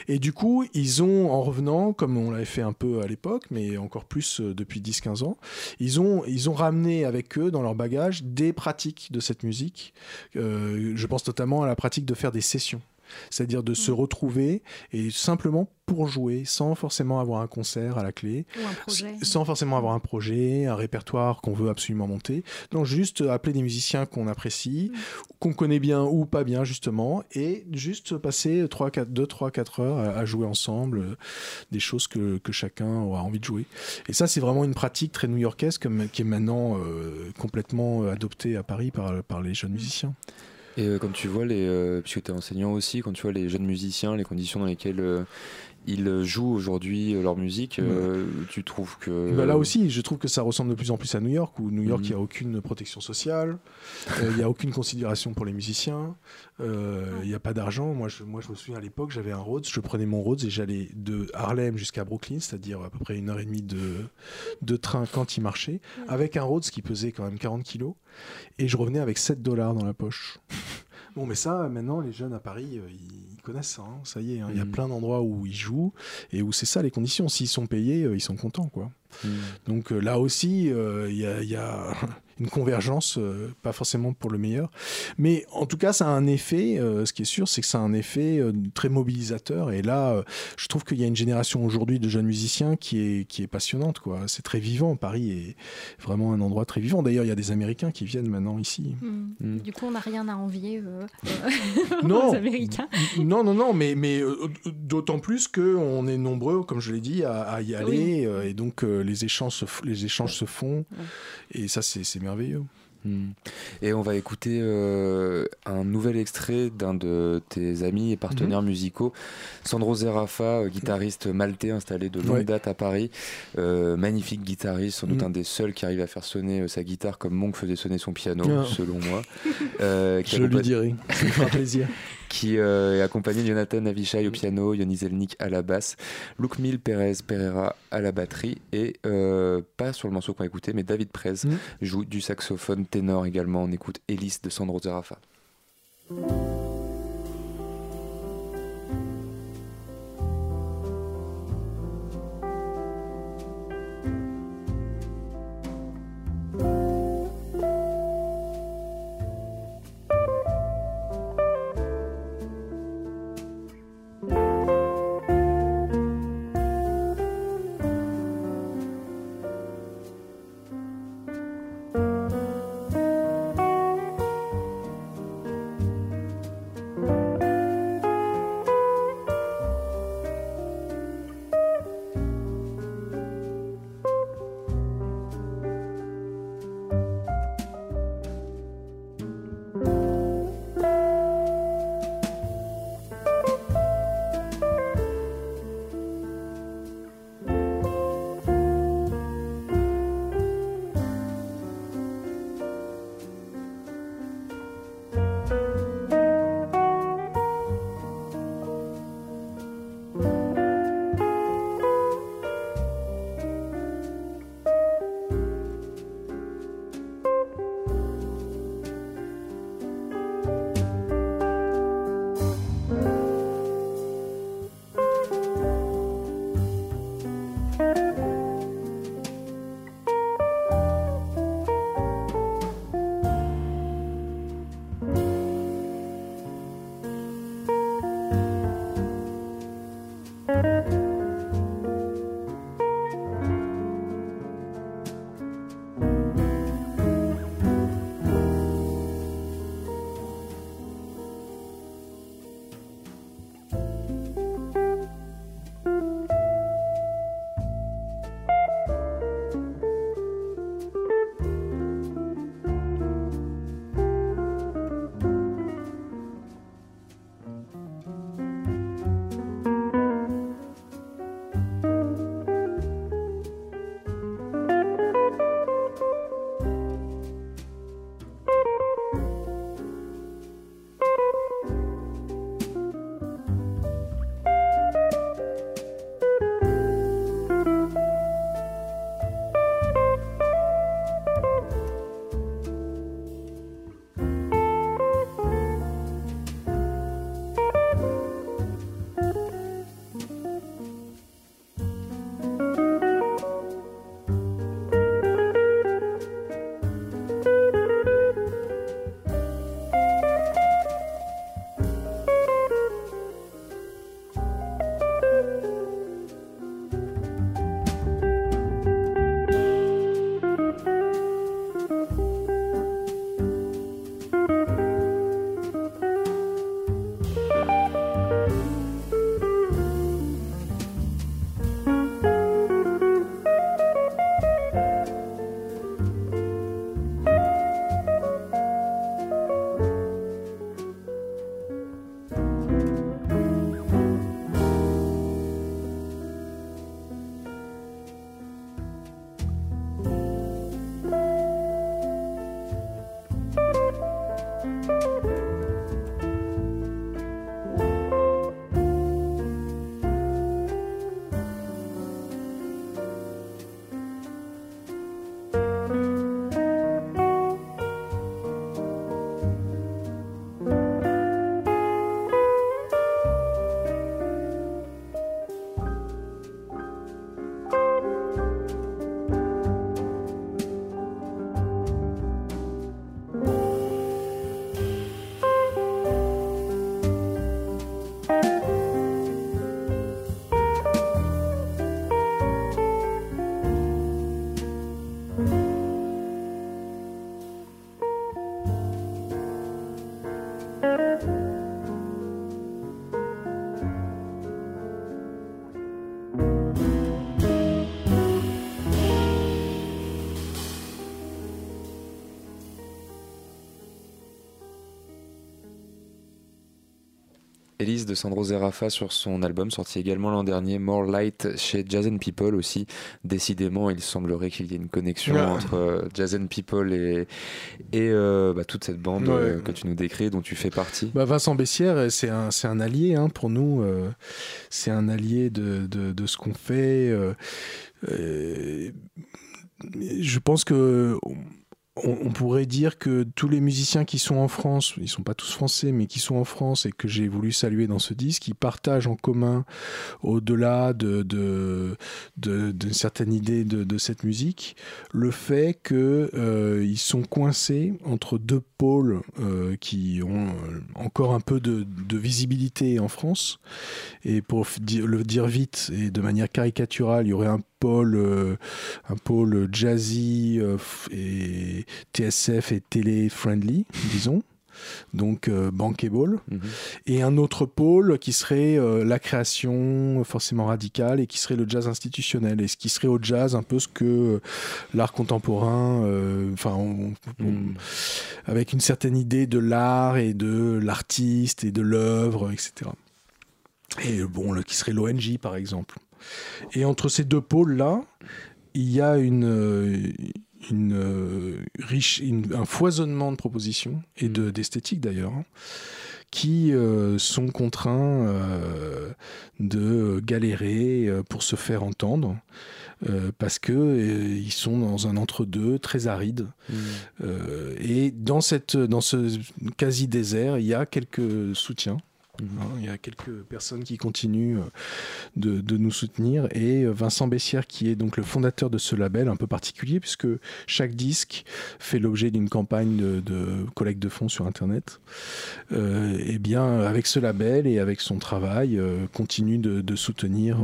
Et du coup, ils ont, en revenant, comme on l'avait fait un peu à l'époque, mais encore plus euh, depuis 10-15 ans, ils ont, ils ont ramené avec eux dans leur bagage des pratiques de cette musique. Euh, je pense notamment à la pratique de faire des sessions. C'est-à-dire de se retrouver et simplement pour jouer, sans forcément avoir un concert à la clé, Ou un projet. sans forcément avoir un projet, un répertoire qu'on veut absolument monter. Non, juste appeler des musiciens qu'on apprécie, qu'on connaît bien ou pas bien justement, et juste passer 3, 4, 2, 3, 4 heures à, à jouer ensemble euh, des choses que, que chacun aura envie de jouer. Et ça, c'est vraiment une pratique très new-yorkaise qui est maintenant euh, complètement adoptée à Paris par, par les jeunes musiciens. Et euh, quand tu vois les, euh, puisque tu es enseignant aussi, quand tu vois les jeunes musiciens, les conditions dans lesquelles euh, ils jouent aujourd'hui euh, leur musique, euh, tu trouves que Bah là aussi, je trouve que ça ressemble de plus en plus à New York, où New York, il Mhm. n'y a aucune protection sociale, euh, il n'y a aucune considération pour les musiciens, euh, il n'y a pas d'argent. Moi je, moi, je me souviens à l'époque, j'avais un Rhodes, je prenais mon Rhodes et j'allais de Harlem jusqu'à Brooklyn, c'est-à-dire à peu près une heure et demie de, de train quand il marchait, avec un Rhodes qui pesait quand même 40 kilos, et je revenais avec 7 dollars dans la poche. Bon, mais ça, maintenant, les jeunes à Paris, euh, ils connaissent ça. hein, ça y est, hein, il y a Mhm. plein d'endroits où ils jouent et où c'est ça les conditions. S'ils sont payés, euh, ils sont contents, quoi. Hmm. Donc euh, là aussi, il y, a, il y a une convergence, euh, pas forcément pour le meilleur. Mais en tout cas, ça a un effet, euh, ce qui est sûr, c'est que ça a un effet euh, très mobilisateur. Et là, euh, je trouve qu'il y a une génération aujourd'hui de jeunes musiciens qui est, qui est passionnante. quoi. C'est très vivant. Paris est vraiment un endroit très vivant. D'ailleurs, il y a des Américains qui viennent maintenant ici. Hmm. Mm. Du coup, on n'a rien à envier euh, [laughs] [laughs] Non. aux Américains. Non, non, non, mais, mais euh, d'autant plus qu'on est nombreux, comme je l'ai dit, à, à y aller. euh, et donc, euh, les, échanges se, les échanges se font. Et ça, c'est c'est merveilleux. Hmm. Et on va écouter euh, un nouvel extrait d'un de tes amis et partenaires Mhm. musicaux, Sandro Zerafa, euh, guitariste maltais installé de longue Ouais. date à Paris, Euh, magnifique guitariste, sans doute Mhm. un des seuls qui arrive à faire sonner euh, sa guitare comme Monk faisait sonner son piano, Ah. selon moi. [laughs] Je lui dirai. Ça me fera plaisir. [laughs] qui euh, est accompagné de Jonathan Avishai au piano, Yoni Zelnik à la basse, Luke Mil Perez Pereira à la batterie et euh, pas sur le morceau qu'on a écouté, mais David Prez Mhm. joue du saxophone ténor également. On écoute Hélice de Sandro Zerafa. Elise de Sandro Zerafa sur son album sorti également l'an dernier, More Light chez Jazz and People aussi. Décidément, il semblerait qu'il y ait une connexion Ouais. entre euh, Jazz and People et, et euh, bah, toute cette bande Ouais. euh, que tu nous décris, dont tu fais partie. Bah, Vincent Bessière, c'est un, un allié hein, pour nous. euh, c'est un allié de, de, de ce qu'on fait. je pense que on, pourrait dire que tous les musiciens qui sont en France, ils sont pas tous français, mais qui sont en France et que j'ai voulu saluer dans ce disque, ils partagent en commun, au-delà de, de, de- d'une certaine idée de, de cette musique, le fait qu'ils sont coincés entre deux pôles euh, qui ont euh, encore un peu de, de visibilité en France. Et pour le dire vite et de manière caricaturale, il y aurait un pôle, euh, un pôle jazzy euh, et TSF et télé-friendly, [laughs] disons. Donc euh, bankable Mhm. et un autre pôle qui serait euh, la création forcément radicale et qui serait le jazz institutionnel et ce qui serait au jazz un peu ce que euh, l'art contemporain enfin Mm. avec une certaine idée de l'art et de l'artiste et de l'œuvre etc et bon le, qui serait l'ONG par exemple et entre ces deux pôles là il y a une euh, une euh, riche une- un foisonnement de propositions et de d'esthétique d'ailleurs qui euh, sont contraints euh, de galérer pour se faire entendre euh, parce que ils sont dans un entre-deux très aride. Mm. Et dans cette dans ce quasi désert il y a quelques soutiens il y a quelques personnes qui continuent euh, de, nous soutenir et euh, Vincent Bessière qui est donc le fondateur de ce label un peu particulier puisque chaque disque fait l'objet d'une campagne de, collecte de fonds sur internet. Euh, bien avec ce label et avec son travail euh, continue de, soutenir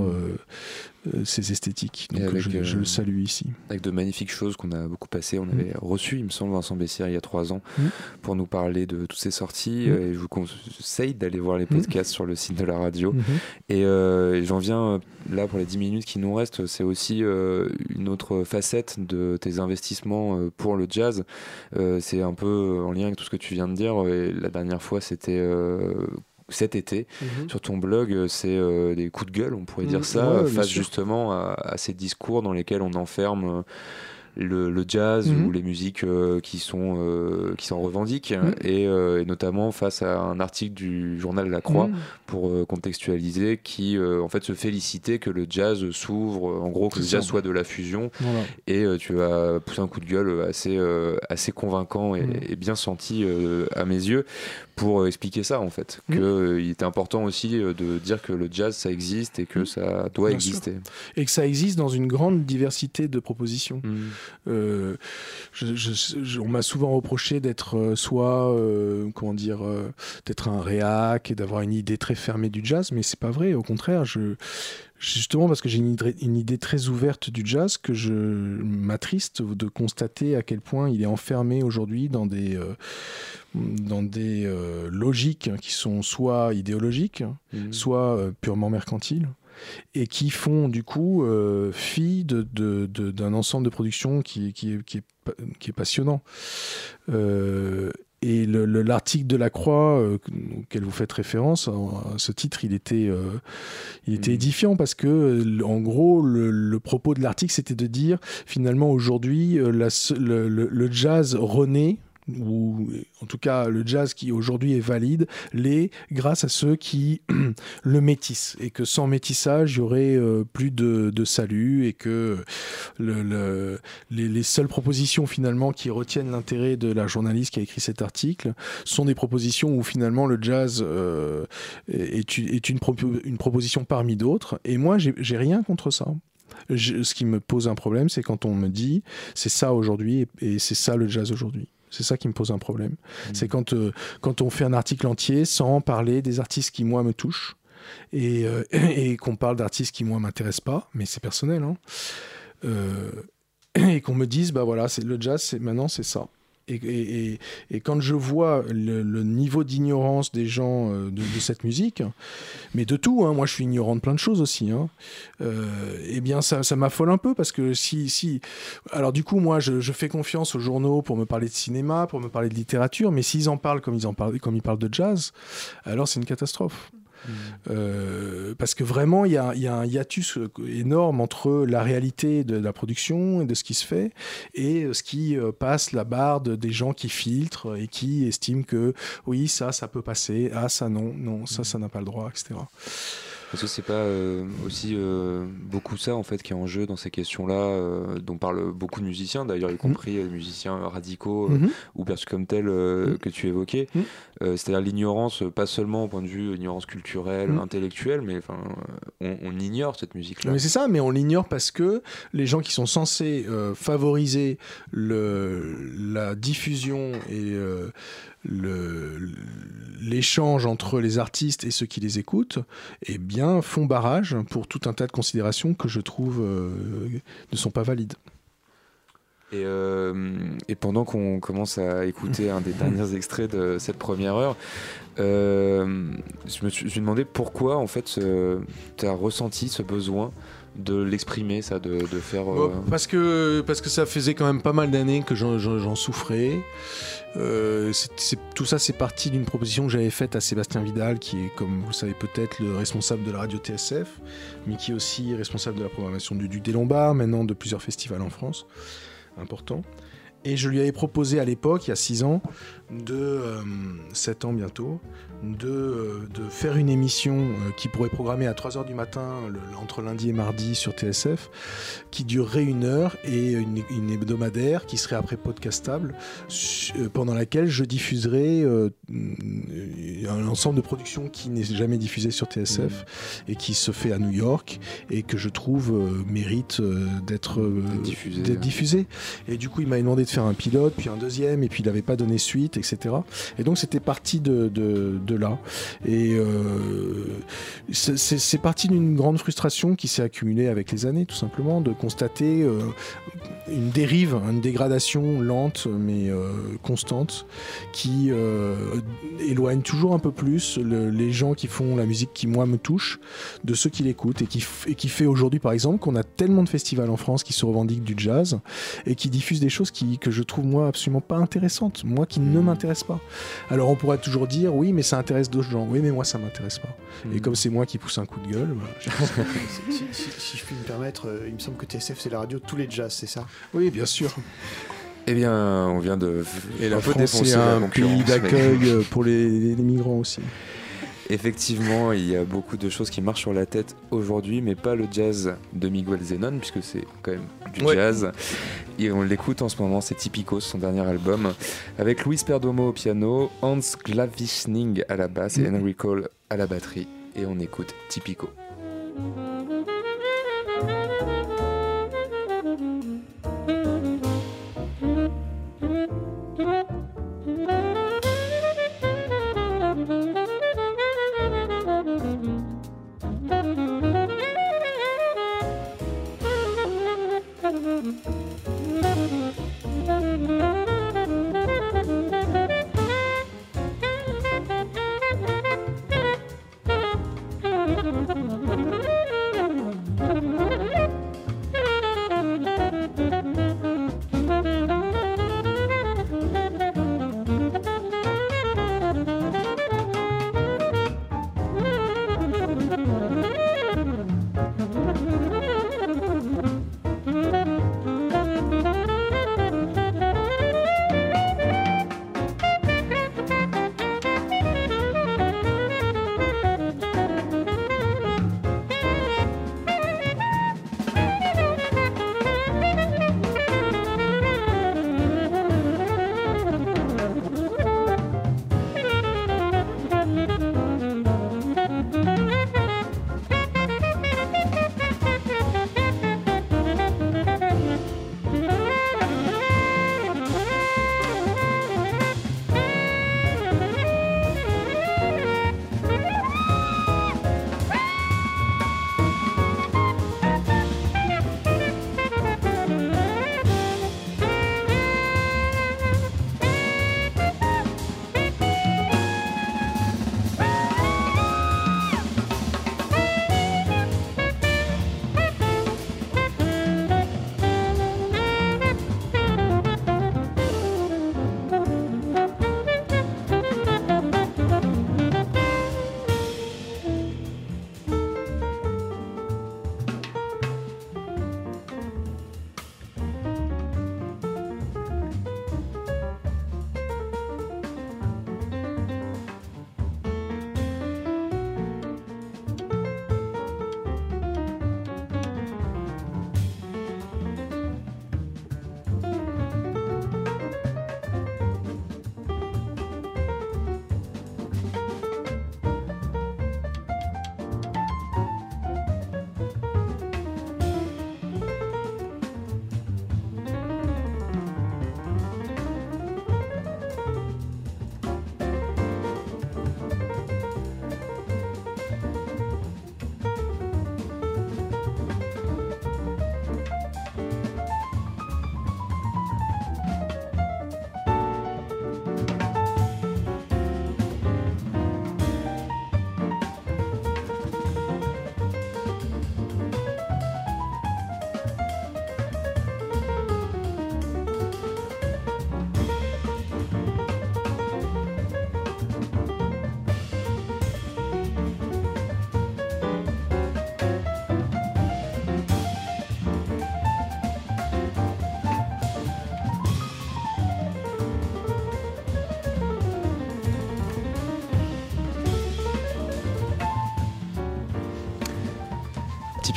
euh, ces esthétiques donc avec, je, euh, je le salue ici avec de magnifiques choses qu'on a beaucoup passées. On Mm. avait reçu, il me semble, Vincent Bessière il y a trois ans Mm. pour nous parler de toutes ces sorties. Mm. Euh, Et je vous conseille d'aller voir les podcasts sur le site de la radio. Mhm. Et, euh, et j'en viens euh, là pour les 10 minutes qui nous restent. C'est aussi euh, une autre facette de tes investissements euh, pour le jazz. Euh, c'est un peu en lien avec tout ce que tu viens de dire. Et la dernière fois, c'était. Cet été, Mhm. sur ton blog, euh, c'est euh, des coups de gueule, on pourrait dire Mm, ça, ouais, euh, face justement à, à ces discours dans lesquels on enferme le, le jazz Mhm. ou les musiques euh, qui sont euh, qui s'en revendiquent Mhm. et, euh, et notamment face à un article du journal La Croix Mhm. pour contextualiser qui en fait se félicitait que le jazz s'ouvre en gros que le jazz soit de la fusion Voilà. et tu as poussé un coup de gueule assez assez convaincant et, Mhm. et bien senti à mes yeux pour euh, expliquer ça en fait Mhm. que euh, il était important aussi euh, de dire que le jazz ça existe et que Mhm. ça doit Bien sûr. exister et que ça existe dans une grande diversité de propositions Mhm. Euh, je- je- je- on m'a souvent reproché d'être soit, euh, comment dire, d'être un réac et d'avoir une idée très fermée du jazz, mais c'est pas vrai. Au contraire, je, justement parce que j'ai une, idée- une idée très ouverte du jazz, que je m'attriste de constater à quel point il est enfermé aujourd'hui dans des, euh, dans des euh, logiques qui sont soit idéologiques, Mhm. soit euh, purement mercantiles et qui font du coup euh, fi de- de- de- d'un ensemble de productions qui, qui, est, qui, est, pa- qui est passionnant. Euh, et le- le- l'article de la Croix euh, auquel vous faites référence, en- ce titre, il était, euh, il était Mhm. édifiant parce que, euh, en gros, le, le propos de l'article, c'était de dire finalement aujourd'hui, le- le jazz renaît ou en tout cas le jazz qui aujourd'hui est valide, l'est grâce à ceux qui [clears throat] le métissent et que sans métissage, il y aurait euh, plus de, de salut et que le- le- les, les seules propositions finalement qui retiennent l'intérêt de la journaliste qui a écrit cet article sont des propositions où finalement le jazz euh, est, une- une, propo- une proposition parmi d'autres et moi j'ai rien contre ça. Ce qui me pose un problème, c'est quand on me dit c'est ça aujourd'hui et c'est ça le jazz aujourd'hui. C'est ça qui me pose un problème. C'est quand, euh, quand on fait un article entier sans parler des artistes qui, moi, me touchent et, euh, [coughs] et qu'on parle d'artistes qui, moi, m'intéressent pas, mais c'est personnel. hein. Euh, [coughs] et qu'on me dise, bah voilà, c'est le jazz, c'est maintenant, c'est ça. Et, quand je vois le, niveau d'ignorance des gens euh, de, cette musique, mais de tout, hein, moi je suis ignorant de plein de choses aussi, hein, euh, eh bien ça, m'affole un peu parce que si, alors du coup moi je, je fais confiance aux journaux pour me parler de cinéma, pour me parler de littérature, mais s'ils en parlent comme ils en parlent, comme ils parlent de jazz, alors c'est une catastrophe. Euh, parce que vraiment, il y a, il y a un hiatus énorme entre la réalité de la production et de ce qui se fait et ce qui euh, passe la barre de- des gens qui filtrent et qui estiment que oui, ça, ça peut passer, ah, ça non, non, ça, ça n'a pas le droit, etc. Est-ce que c'est pas euh, aussi euh, beaucoup ça en fait qui est en jeu dans ces questions-là, euh, dont parlent beaucoup de musiciens, d'ailleurs y compris les musiciens radicaux Mhm. ou perçus comme tels euh, que tu évoquais. Euh, C'est-à-dire l'ignorance, pas seulement au point de vue ignorance culturelle, intellectuelle, mais enfin, on, on ignore cette musique-là. Mais c'est ça, mais on l'ignore parce que les gens qui sont censés favoriser le, la diffusion et l'échange entre les artistes et ceux qui les écoutent, eh bien, font barrage pour tout un tas de considérations que je trouve euh, ne sont pas valides. Et, euh, et pendant qu'on commence à écouter un des derniers extraits de cette première heure, euh, je me suis, je me suis demandé pourquoi en fait tu as ressenti ce besoin de l'exprimer, ça, de, de faire. euh, Bon, parce, que, parce que ça faisait quand même pas mal d'années que j'en- souffrais. Euh, tout ça, c'est parti d'une proposition que j'avais faite à Sébastien Vidal, qui est, comme vous le savez peut-être, le responsable de la radio TSF, mais qui est aussi responsable de la programmation du Duc des Lombards, maintenant de plusieurs festivals en France, importants. Et je lui avais proposé à l'époque, il y a 6 ans, de 7 ans bientôt, de, euh, de faire une émission euh, qui pourrait programmer à 3h du matin le- entre lundi et mardi sur TSF, qui durerait une heure et une, une hebdomadaire qui serait après podcastable, euh, pendant laquelle je diffuserai euh, mm, un ensemble de productions qui n'est jamais diffusé sur TSF et qui se fait à New York et que je trouve euh, mérite euh, d'être euh, diffusé. Et du coup, il m'a demandé de faire un pilote, puis un deuxième, et puis il n'avait pas donné suite, etc. Et donc, c'était parti de, de, de là. Et euh, c'est- c'est c'est parti d'une grande frustration qui s'est accumulée avec les années, tout simplement, de constater euh, une dérive, une dégradation lente, mais euh, constante, qui éloigne toujours un peu plus le- les gens qui font la musique qui, moi, me touche, de ceux qui l'écoutent, et qui, et qui fait aujourd'hui, par exemple, qu'on a tellement de festivals en France qui se revendiquent du jazz, et qui diffusent des choses qui, que je trouve, moi, absolument pas intéressantes, moi, qui ne m'intéressent pas. Alors, on pourrait toujours dire, oui, mais ça intéresse d'autres gens. Oui, mais moi, ça m'intéresse pas. Et comme c'est moi qui pousse un coup de gueule, j'ai- [laughs] si, si- si je puis me permettre, euh, il me semble que TSF c'est la radio de tous les jazz, c'est ça? Oui, bien sûr. Eh bien, on vient de. Et un la peu France défoncer est la un pays d'accueil mais- euh, pour les, les migrants aussi. Effectivement, il y a beaucoup de choses qui marchent sur la tête aujourd'hui, mais pas le jazz de Miguel Zenon, puisque c'est quand même du Ouais. jazz. Et on l'écoute en ce moment, c'est Typico, son dernier album, avec Luis Perdomo au piano, Hans Glavisning à la basse et Mhm. Henry Cole à la batterie. Et on écoute Typico. Thank you.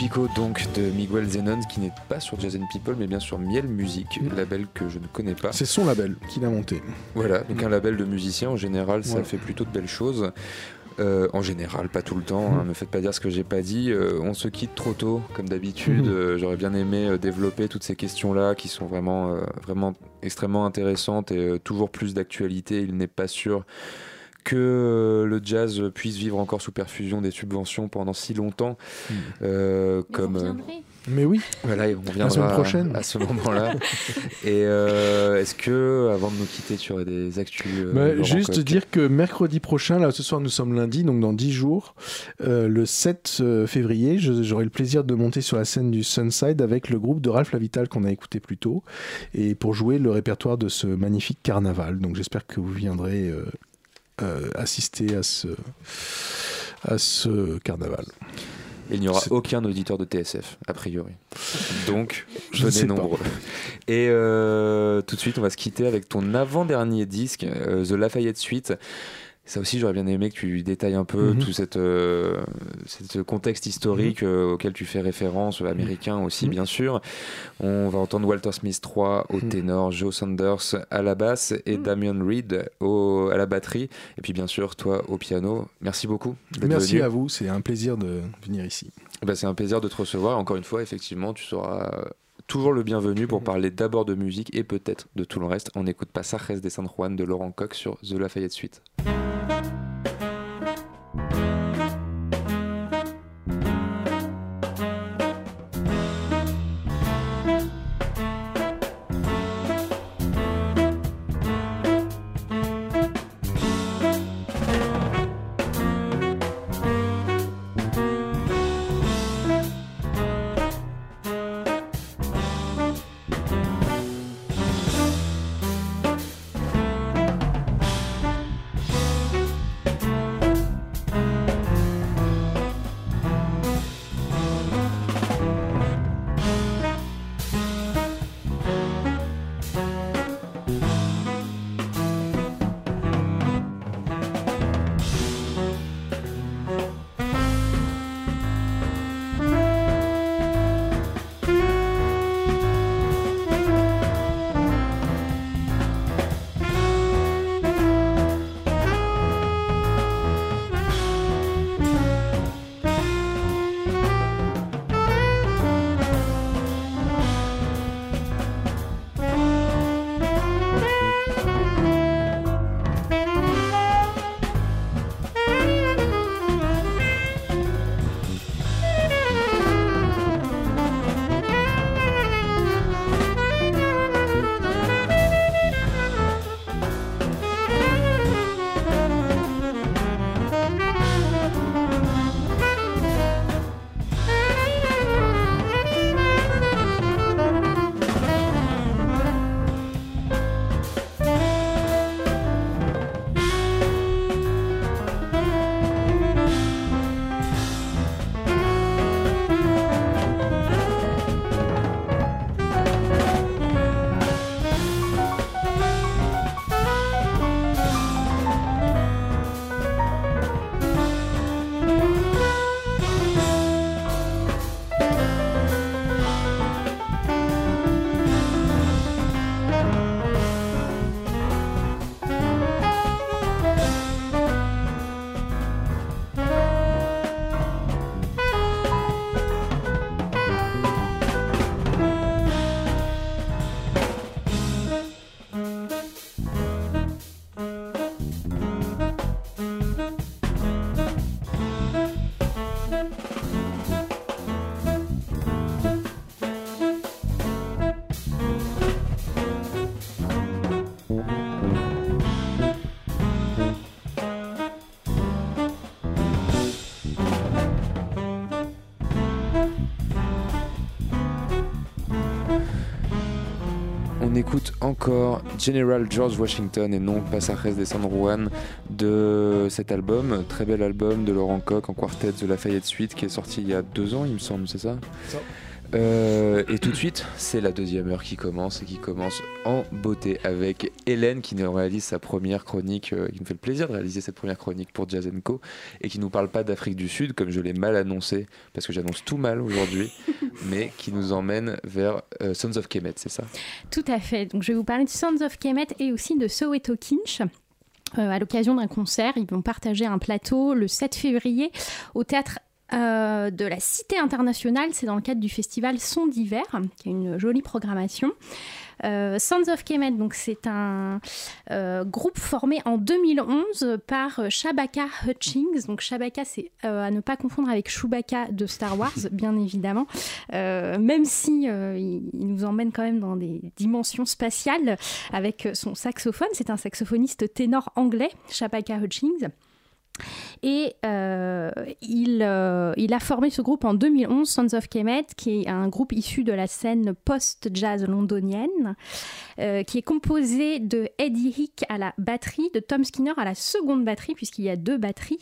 Typico donc de Miguel Zenon qui n'est pas sur Jazz and People mais bien sur Miel Music, Mm. label que je ne connais pas. C'est son label qu'il a monté. Voilà, donc un label de musiciens en général, ça fait plutôt de belles choses. Euh, en général, pas tout le temps, Mm. hein, me faites pas dire ce que j'ai pas dit. Euh, on se quitte trop tôt, comme d'habitude. Euh, J'aurais bien aimé développer toutes ces questions-là qui sont vraiment, vraiment extrêmement intéressantes et toujours plus d'actualité. Il n'est pas sûr que le jazz puisse vivre encore sous perfusion des subventions pendant si longtemps, Mm. euh, Mais comme euh. Mais oui, voilà, on reviendra semaine prochaine. à ce moment-là. [laughs] et euh, est-ce que, avant de nous quitter, tu aurais des actus euh, Bah, juste Coq dire que mercredi prochain, là ce soir nous sommes lundi, donc dans 10 jours, euh, le 7 euh, février, j'aurai le plaisir de monter sur la scène du Sunside avec le groupe de Ralph Lavital qu'on a écouté plus tôt, et pour jouer le répertoire de ce magnifique carnaval. Donc j'espère que vous viendrez euh, euh, assister à ce, à ce carnaval. Il n'y aura aucun auditeur de TSF, a priori. [laughs] Donc, Je venez pas. nombreux. Et euh, tout de suite, on va se quitter avec ton avant-dernier disque, euh, The Lafayette Suite. Ça aussi, j'aurais bien aimé que tu détailles un peu Mhm. tout cette, euh, ce contexte historique euh, auquel tu fais référence, euh, américain aussi, Mhm. bien sûr. On va entendre Walter Smith 3 au Mhm. ténor, Joe Sanders à la basse et Damien Reed au, à la batterie. Et puis, bien sûr, toi au piano. Merci beaucoup. Merci venu. à vous, c'est un plaisir de venir ici. Eh ben, c'est un plaisir de te recevoir. Encore une fois, effectivement, tu seras toujours le bienvenu pour parler d'abord de musique et peut-être de tout le reste. On n'écoute pas Sarres de San Juan de Laurent Coq sur The Lafayette Suite. Encore General George Washington et non Pasajes de San Juan de cet album, très bel album de Laurent Coq en quartet de Lafayette Suite qui est sorti il y a deux ans, il me semble, c'est ça? Ça. Euh, et tout de suite, c'est la deuxième heure qui commence et qui commence en beauté avec Hélène qui nous réalise sa première chronique, euh, qui nous fait le plaisir de réaliser cette première chronique pour Jazz Co et qui nous parle pas d'Afrique du Sud comme je l'ai mal annoncé parce que j'annonce tout mal aujourd'hui, [laughs] mais qui nous emmène vers euh, Sons of Kemet, c'est ça? Tout à fait. Donc, je vais vous parler de Sons of Kemet et aussi de Soweto Kinch. Euh, à l'occasion d'un concert, ils vont partager un plateau le 7 février au théâtre euh, de la Cité internationale. C'est dans le cadre du festival Son d'hiver, qui a une jolie programmation. Euh, Sons of Kemet, donc c'est un euh, groupe formé en 2011 par Shabaka Hutchings. Donc Shabaka, c'est euh, à ne pas confondre avec Chewbacca de Star Wars, [laughs] bien évidemment. Euh, même si euh, il, il nous emmène quand même dans des dimensions spatiales avec son saxophone. C'est un saxophoniste ténor anglais, Shabaka Hutchings. Et euh, il, euh, il a formé ce groupe en 2011, Sons of Kemet, qui est un groupe issu de la scène post-jazz londonienne, euh, qui est composé de Eddie Hick à la batterie, de Tom Skinner à la seconde batterie, puisqu'il y a deux batteries,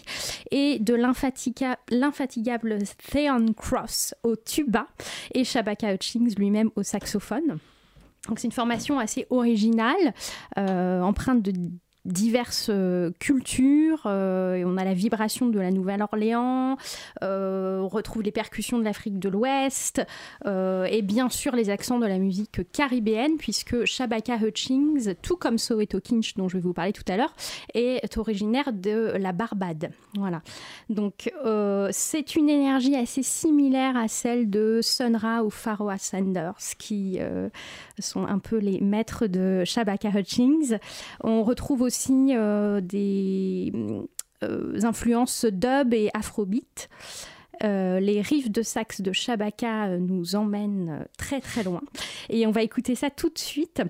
et de l'infatiga- l'infatigable Theon Cross au tuba, et Shabaka Hutchings lui-même au saxophone. Donc c'est une formation assez originale, empreinte de diverses euh, cultures. euh, on a la vibration de la Nouvelle-Orléans, euh, on retrouve les percussions de l'Afrique de l'Ouest, et bien sûr les accents de la musique caribéenne, puisque Shabaka Hutchings, tout comme Soweto Kinch, dont je vais vous parler tout à l'heure, est originaire de la Barbade. Voilà. Donc c'est une énergie assez similaire à celle de Sun Ra ou Pharaoh Sanders, qui sont un peu les maîtres de Shabaka Hutchings. On retrouve aussi euh, des euh, influences dub et afrobeat. Euh, les riffs de sax de Shabaka nous emmènent très très loin. Et on va écouter ça tout de suite.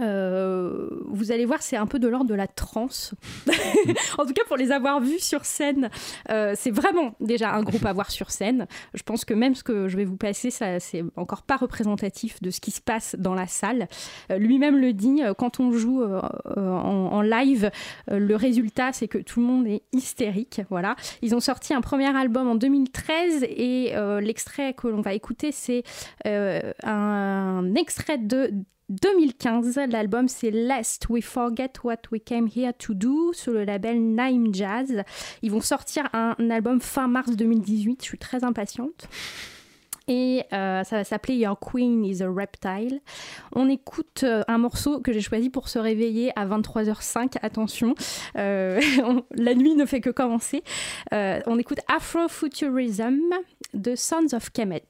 Euh, vous allez voir, c'est un peu de l'ordre de la trance. [laughs] en tout cas, pour les avoir vus sur scène, euh, c'est vraiment déjà un groupe à voir sur scène. Je pense que même ce que je vais vous passer, ça, c'est encore pas représentatif de ce qui se passe dans la salle. Euh, Lui-même le dit, quand on joue en, en live, le résultat, c'est que tout le monde est hystérique. Voilà. Ils ont sorti un premier album en 2013 et l'extrait que l'on va écouter, c'est un extrait de 2015. L'album, c'est Lest We Forget What We Came Here to Do sur le label Nime Jazz. Ils vont sortir un, album fin mars 2018. Je suis très impatiente. Et euh, ça va s'appeler Your Queen is a Reptile. On écoute euh, un morceau que j'ai choisi pour se réveiller à 23h05. Attention, euh, [laughs] la nuit ne fait que commencer. On écoute Afrofuturism de Sons of Kemet.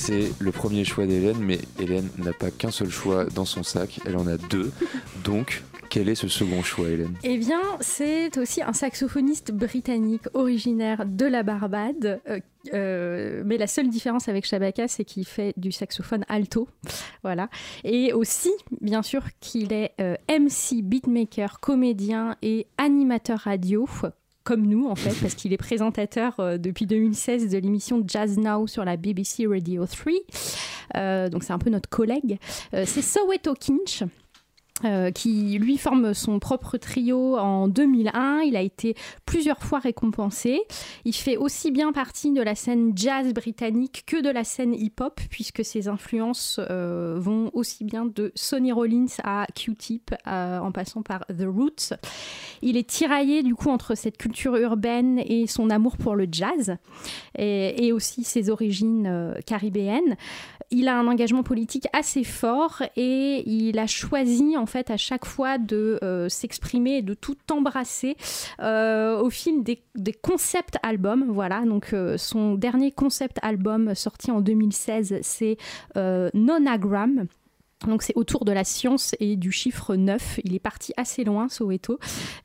C'est le premier choix d'Hélène, mais Hélène n'a pas qu'un seul choix dans son sac, elle en a deux. Donc, quel est ce second choix, Hélène? Eh bien, c'est aussi un saxophoniste britannique originaire de la Barbade. euh, euh, mais la seule différence avec Shabaka, c'est qu'il fait du saxophone alto. Voilà. Et aussi, bien sûr, qu'il est euh, MC, beatmaker, comédien et animateur radio. Comme nous, en fait, parce qu'il est présentateur euh, depuis 2016 de l'émission Jazz Now sur la BBC Radio 3. Euh, donc, c'est un peu notre collègue. Euh, c'est Soweto Kinch. Euh, qui lui forme son propre trio en 2001. Il a été plusieurs fois récompensé. Il fait aussi bien partie de la scène jazz britannique que de la scène hip-hop, puisque ses influences euh, vont aussi bien de Sonny Rollins à Q-Tip, euh, en passant par The Roots. Il est tiraillé du coup entre cette culture urbaine et son amour pour le jazz, et, aussi ses origines caribéennes. Il a un engagement politique assez fort et il a choisi en fait à chaque fois de euh, s'exprimer et de tout embrasser euh, au fil des, concept albums. Voilà, donc euh, son dernier concept album sorti en 2016, c'est Nonagram. Donc c'est autour de la science et du chiffre 9. Il est parti assez loin, Soweto.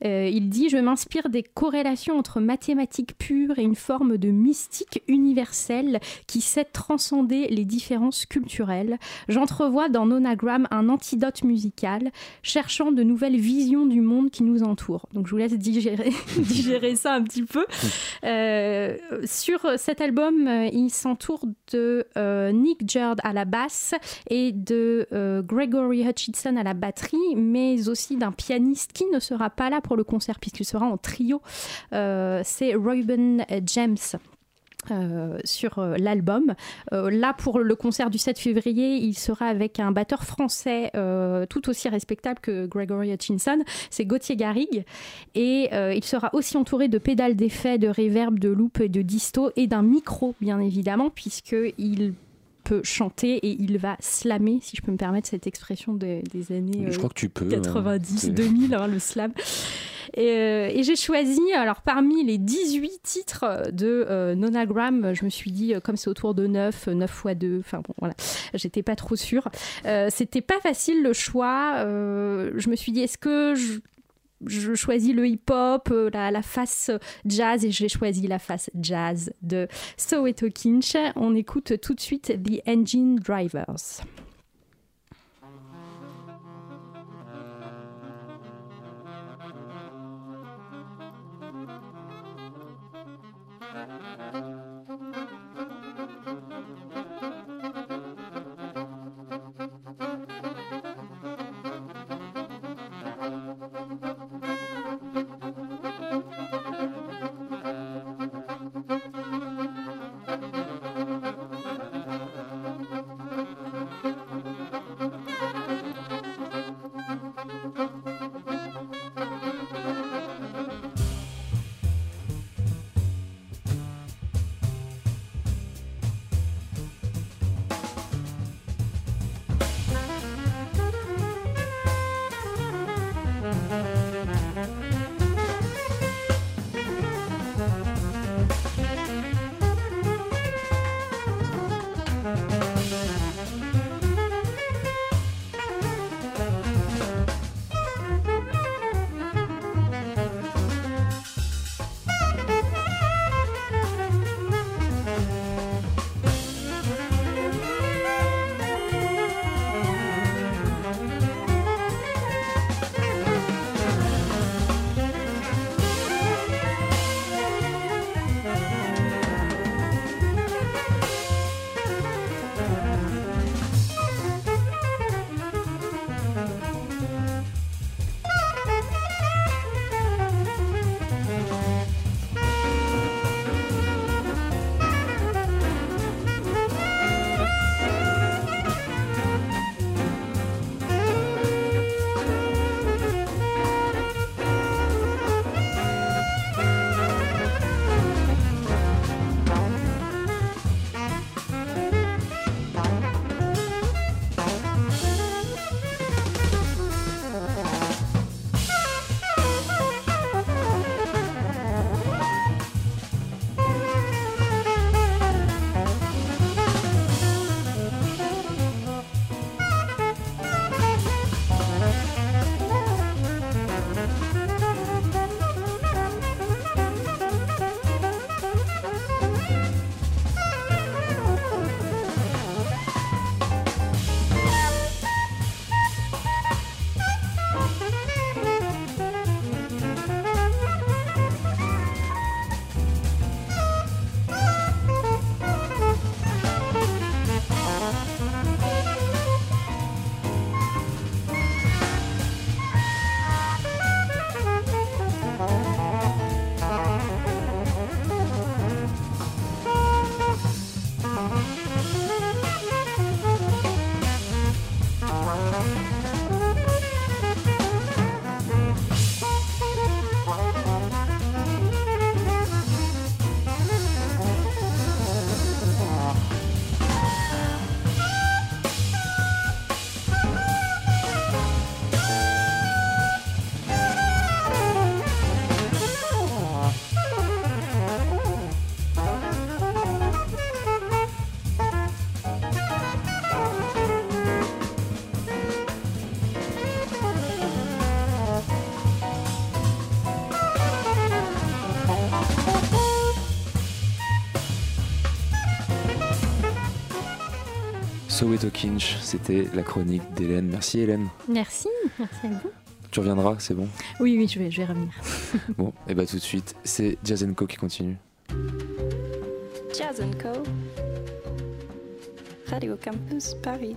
Euh, il dit Je m'inspire des corrélations entre mathématiques pures et une forme de mystique universelle qui sait transcender les différences culturelles. J'entrevois dans Nonagram un antidote musical, cherchant de nouvelles visions du monde qui nous entoure. Donc je vous laisse digérer, [laughs] ça un petit peu. Euh, sur cet album, euh, il s'entoure de Nick Jerd à la basse et de euh, Gregory Hutchinson à la batterie, mais aussi d'un pianiste qui ne sera pas là pour le concert puisqu'il sera en trio. Euh, C'est Reuben James. euh, sur l'album. Là, pour le concert du 7 février, il sera avec un batteur français tout aussi respectable que Gregory Hutchinson, c'est Gauthier Garrigue. Et il sera aussi entouré de pédales d'effet, de reverb, de loop et de disto et d'un micro, bien évidemment, puisqu'il peut chanter et il va slammer, si je peux me permettre cette expression des, des années Je crois que tu peux. hein. 90, C'est- 2000, hein, le slam. Et, euh, et j'ai choisi, alors parmi les 18 titres de euh, Nonagram, je me suis dit, euh, comme c'est autour de 9, 9 fois 2, enfin bon, voilà, j'étais pas trop sûre. Euh, C'était pas facile le choix. je me suis dit, est-ce que je, je choisis le hip-hop, euh, la, la face jazz, et j'ai choisi la face jazz de Soweto Kinch. On écoute tout de suite The Engine Drivers. Soweto Kinch, c'était la chronique d'Hélène. Merci Hélène. Merci, merci à vous. Tu reviendras, c'est bon? Oui, oui, je vais, je vais revenir. [laughs] Bon, et bah tout de suite, c'est Jazz Co qui continue. Jazz Co. Radio Campus Paris.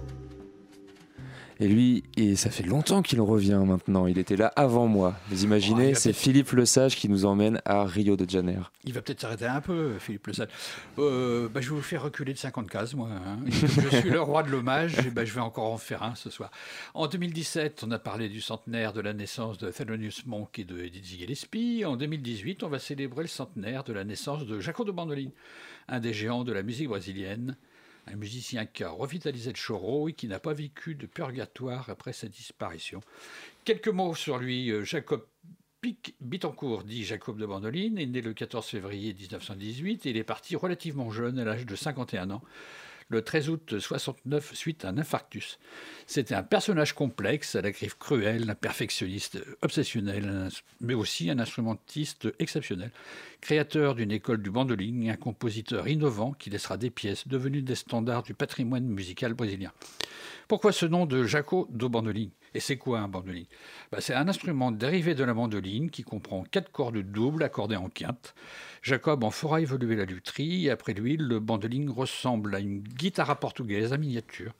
Et lui, et ça fait longtemps qu'il revient maintenant. Il était là avant moi. Vous Oh, imaginez, va c'est Philippe Lesage qui nous emmène à Rio de Janeiro. Il va peut-être s'arrêter un peu, Philippe Le Sage. Euh, bah, je vais vous faire reculer de 50 cases, moi. hein. Je suis le roi de l'hommage, et bah, je vais encore en faire un ce soir. En 2017, on a parlé du centenaire de la naissance de Thelonious Monk et de Dizzy Gillespie. En 2018, on va célébrer le centenaire de la naissance de Jaco de Bandolin, un des géants de la musique brésilienne. Un musicien qui a revitalisé le choro et qui n'a pas vécu de purgatoire après sa disparition. Quelques mots sur lui. euh, Jacob Pic Bittencourt, dit Jacob de Bandoline, est né le 14 février 1918 et il est parti relativement jeune, à l'âge de 51 ans, le 13 août 69, suite à un infarctus. C'était un personnage complexe, à la griffe cruelle, un perfectionniste obsessionnel, mais aussi un instrumentiste exceptionnel, créateur d'une école du bandoline et un compositeur innovant qui laissera des pièces devenues des standards du patrimoine musical brésilien. Pourquoi ce nom de Jaco do bandoline Et c'est quoi un bandoline? Bah, C'est un instrument dérivé de la mandoline qui comprend quatre cordes doubles accordées en quinte. Jacob en fera évoluer la lutherie et après lui, le bandoline ressemble à une guitare portugaise en miniature.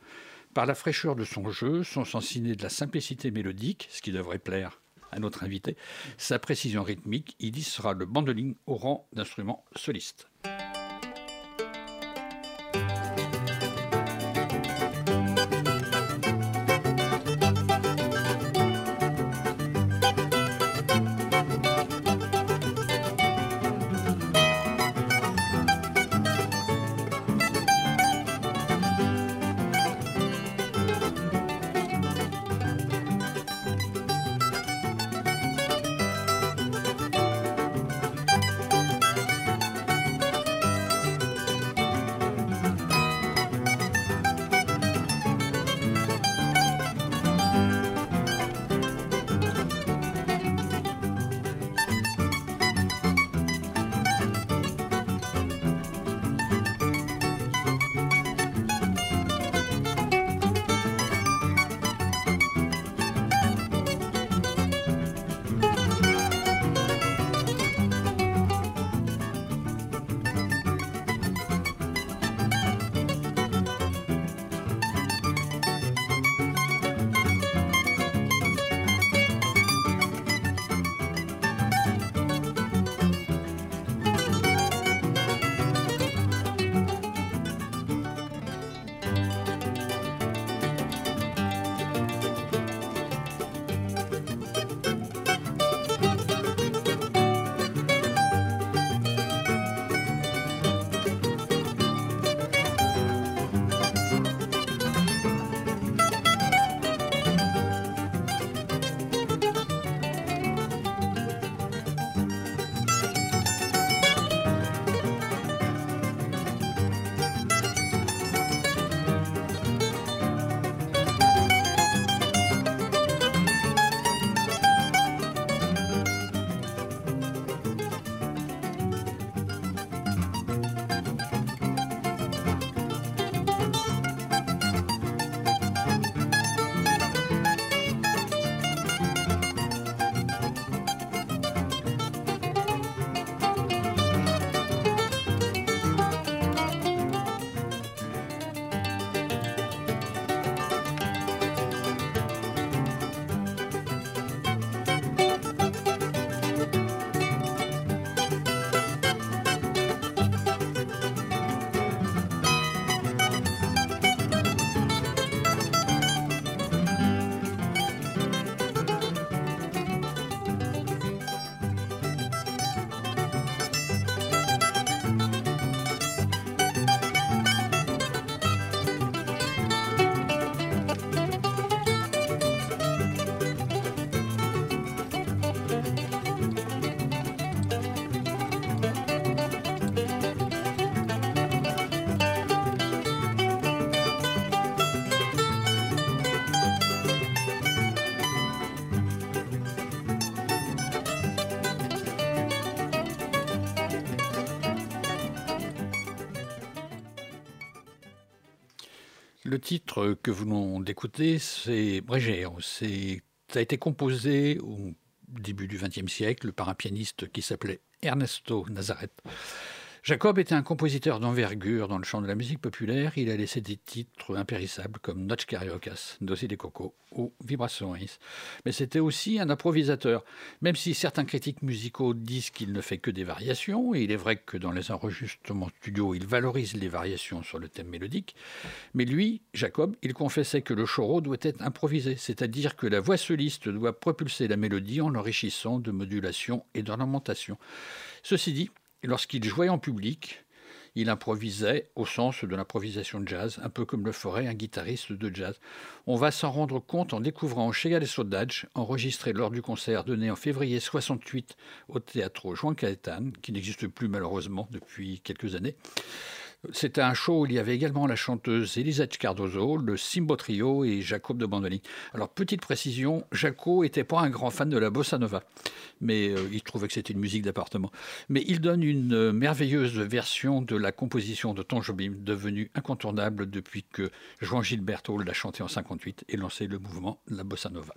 Par la fraîcheur de son jeu, son sens ciné de la simplicité mélodique, ce qui devrait plaire à notre invité, sa précision rythmique, il hissera le bandoline au rang d'instrument soliste. Le titre que vous venons d'écouter, c'est Brégère. Ça a été composé au début du XXe siècle par un pianiste qui s'appelait Ernesto Nazareth. Jacob était un compositeur d'envergure dans le champ de la musique populaire. Il a laissé des titres impérissables comme Noche Cariocas, Dossier des Cocos Mais c'était aussi un improvisateur. Même si certains critiques musicaux disent qu'il ne fait que des variations, et il est vrai que dans les enregistrements studio, il valorise les variations sur le thème mélodique, mais lui, Jacob, il confessait que le choro doit être improvisé, c'est-à-dire que la voix soliste doit propulser la mélodie en l'enrichissant de modulation et d'ornementation. Ceci dit, lorsqu'il jouait en public, Il improvisait au sens de l'improvisation de jazz, un peu comme le ferait un guitariste de jazz. On va s'en rendre compte en découvrant Chega de Saudade, enregistré lors du concert donné en février 68 au théâtre Juan Caetan, qui n'existe plus malheureusement depuis quelques années. C'était un show où il y avait également la chanteuse Elisette Cardozo, le Simbo Trio et Jacob de Bandoli. Alors, petite précision, Jaco n'était pas un grand fan de la bossa nova, mais euh, il trouvait que c'était une musique d'appartement. Mais il donne une euh, merveilleuse version de la composition de Tom Jobim, devenue incontournable depuis que Juan Gilberto l'a chanté en 58 et lancé le mouvement La Bossa Nova.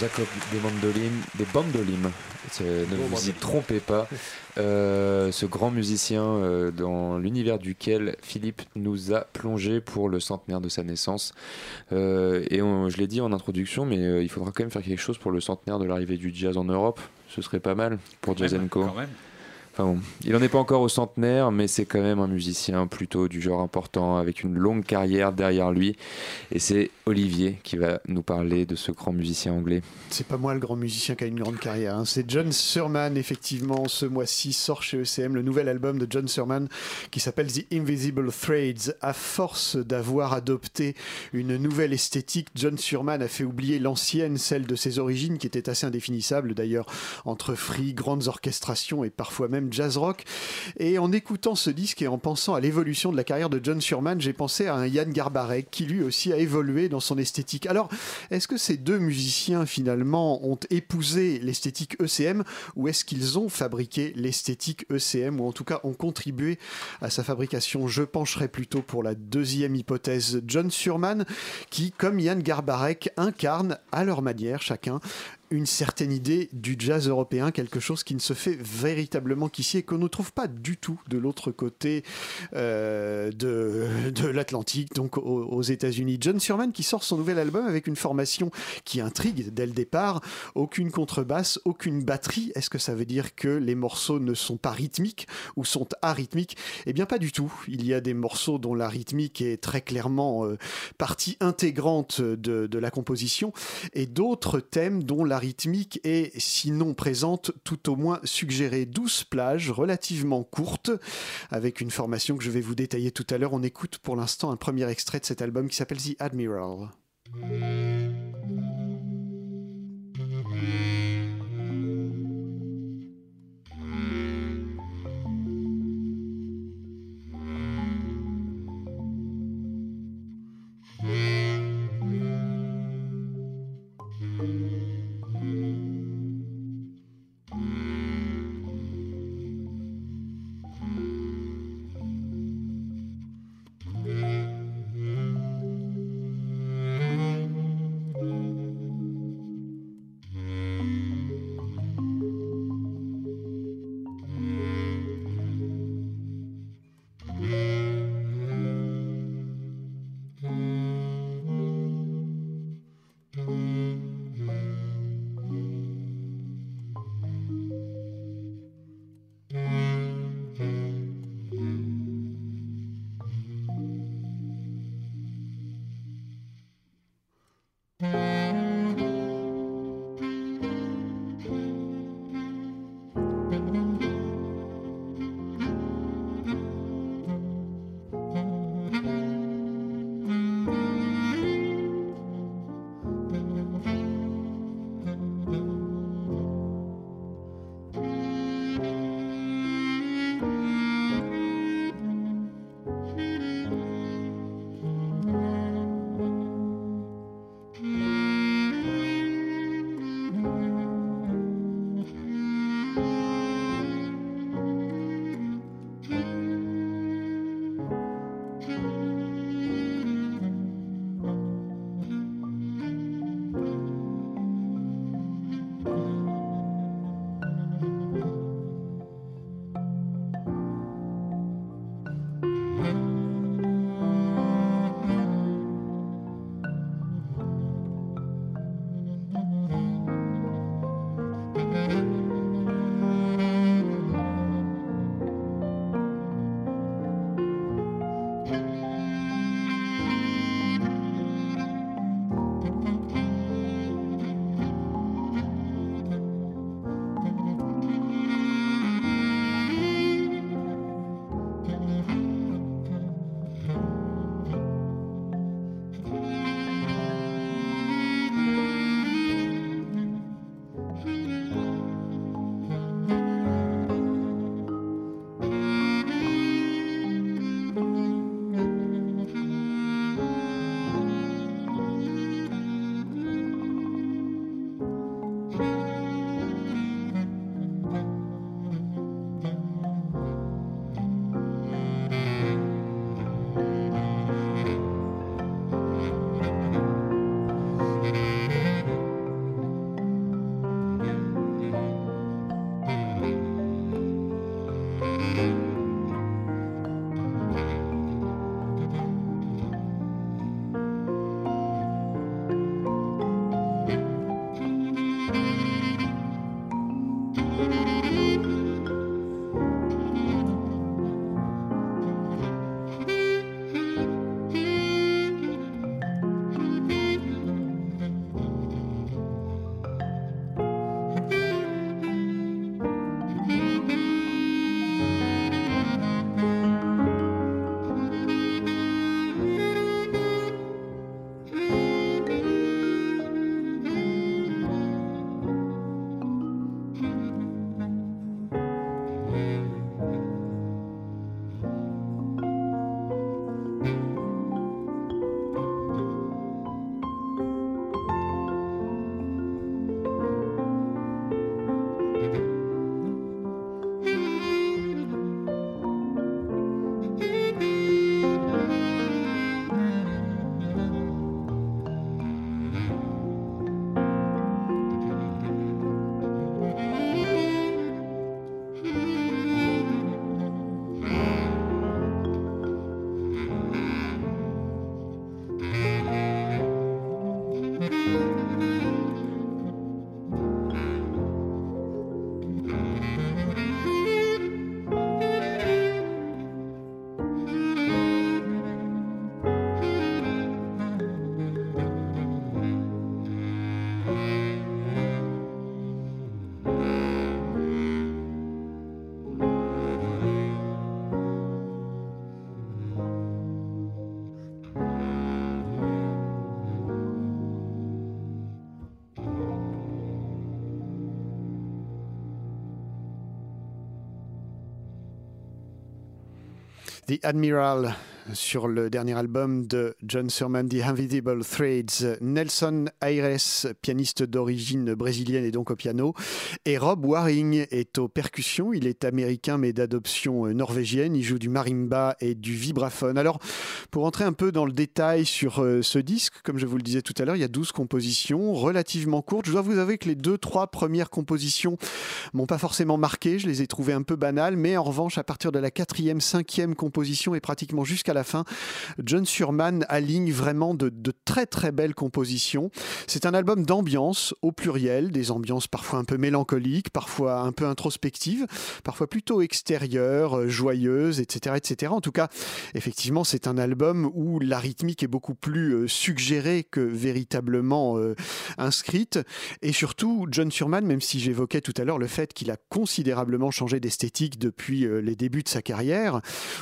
Jacob des Bandolim, des Bandolim. Ne Bon, vous y trompez pas. Euh, ce grand musicien euh, dans l'univers duquel Philippe nous a plongé pour le centenaire de sa naissance. Euh, et on- je l'ai dit en introduction, mais il faudra quand même faire quelque chose pour le centenaire de l'arrivée du jazz en Europe. Ce serait pas mal pour Jazz quand même. Il n'en est pas encore au centenaire, mais c'est quand même un musicien plutôt du genre important, avec une longue carrière derrière lui. Et c'est Olivier qui va nous parler de ce grand musicien anglais. C'est pas moi le grand musicien qui a une grande carrière. hein. C'est John Surman, effectivement. Ce mois-ci sort chez ECM le nouvel album de John Surman qui s'appelle The Invisible Threads. À force d'avoir adopté une nouvelle esthétique, John Surman a fait oublier l'ancienne, celle de ses origines, qui était assez indéfinissable d'ailleurs, entre free, grandes orchestrations et parfois même jazz rock. Et en écoutant ce disque et en pensant à l'évolution de la carrière de John Surman, j'ai pensé à un Yann Garbarek qui lui aussi a évolué dans son esthétique. Alors, est-ce que ces deux musiciens finalement ont épousé l'esthétique ECM ou est-ce qu'ils ont fabriqué l'esthétique ECM ou en tout cas ont contribué à sa fabrication? Je pencherais plutôt pour la deuxième hypothèse. John Surman qui, comme Yann Garbarek, incarne à leur manière chacun une certaine idée du jazz européen, quelque chose qui ne se fait véritablement qu'ici et qu'on ne trouve pas du tout de l'autre côté euh, de, de l'Atlantique, donc aux, aux États-Unis. John Surman qui sort son nouvel album avec une formation qui intrigue dès le départ, aucune contrebasse, aucune batterie. Est-ce que ça veut dire que les morceaux ne sont pas rythmiques ou sont arythmiques? Eh bien pas du tout. Il y a des morceaux dont la rythmique est très clairement euh, partie intégrante de, de la composition et d'autres thèmes dont la rythmique est sinon présente tout au moins suggérée. Douze plages relativement courtes avec une formation que je vais vous détailler tout à l'heure. On écoute pour l'instant un premier extrait de cet album qui s'appelle The Admiral. The Admiral sur le dernier album de John Surman, The Invisible Threads. Nelson Aires, pianiste d'origine brésilienne et donc au piano. Et Rob Waring est aux percussions. Il est américain mais d'adoption euh, norvégienne. Il joue du marimba et du vibraphone. Alors, pour entrer un peu dans le détail sur euh, ce disque, comme je vous le disais tout à l'heure, il y a 12 compositions relativement courtes. Je dois vous avouer que les deux, trois premières compositions m'ont pas forcément marqué. Je les ai trouvées un peu banales. Mais en revanche, à partir de la quatrième, cinquième composition et pratiquement jusqu'à la fin, John Surman aligne vraiment de, très très belles compositions. C'est un album d'ambiance au pluriel, des ambiances parfois un peu mélancoliques, parfois un peu introspectives, parfois plutôt extérieures, euh, joyeuses, etc., etc. En tout cas, effectivement, c'est un album où la rythmique est beaucoup plus euh, suggérée que véritablement euh, inscrite. Et surtout, John Surman, même si j'évoquais tout à l'heure le fait qu'il a considérablement changé d'esthétique depuis les débuts de sa carrière,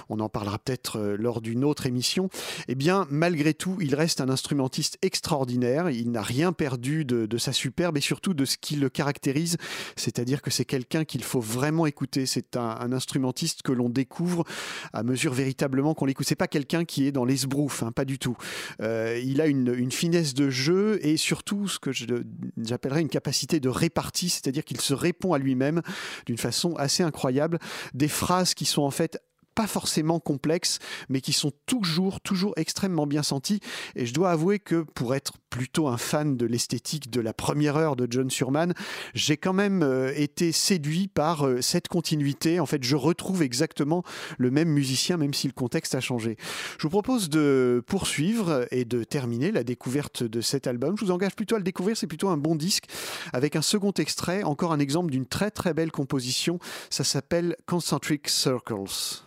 on en parlera peut-être lors d'une autre émission, eh bien, malgré tout, il reste un instrumentiste extraordinaire. Il n'a rien perdu de, sa superbe et surtout de ce qui le caractérise, c'est-à-dire que c'est quelqu'un qu'il faut vraiment écouter. C'est un, instrumentiste que l'on découvre à mesure véritablement qu'on l'écoute. C'est pas quelqu'un qui est dans l'esbrouf, hein, pas du tout. Euh, il a une, une finesse de jeu et surtout ce que j'appellerais une capacité de répartie, c'est-à-dire qu'il se répond à lui-même d'une façon assez incroyable. Des phrases qui sont en fait pas forcément complexes, mais qui sont toujours, toujours extrêmement bien senties. Et je dois avouer que pour être plutôt un fan de l'esthétique de la première heure de John Surman, j'ai quand même euh, été séduit par euh, cette continuité. En fait, je retrouve exactement le même musicien, même si le contexte a changé. Je vous propose de poursuivre et de terminer la découverte de cet album. Je vous engage plutôt à le découvrir, c'est plutôt un bon disque, avec un second extrait, encore un exemple d'une très très belle composition. Ça s'appelle Concentric Circles.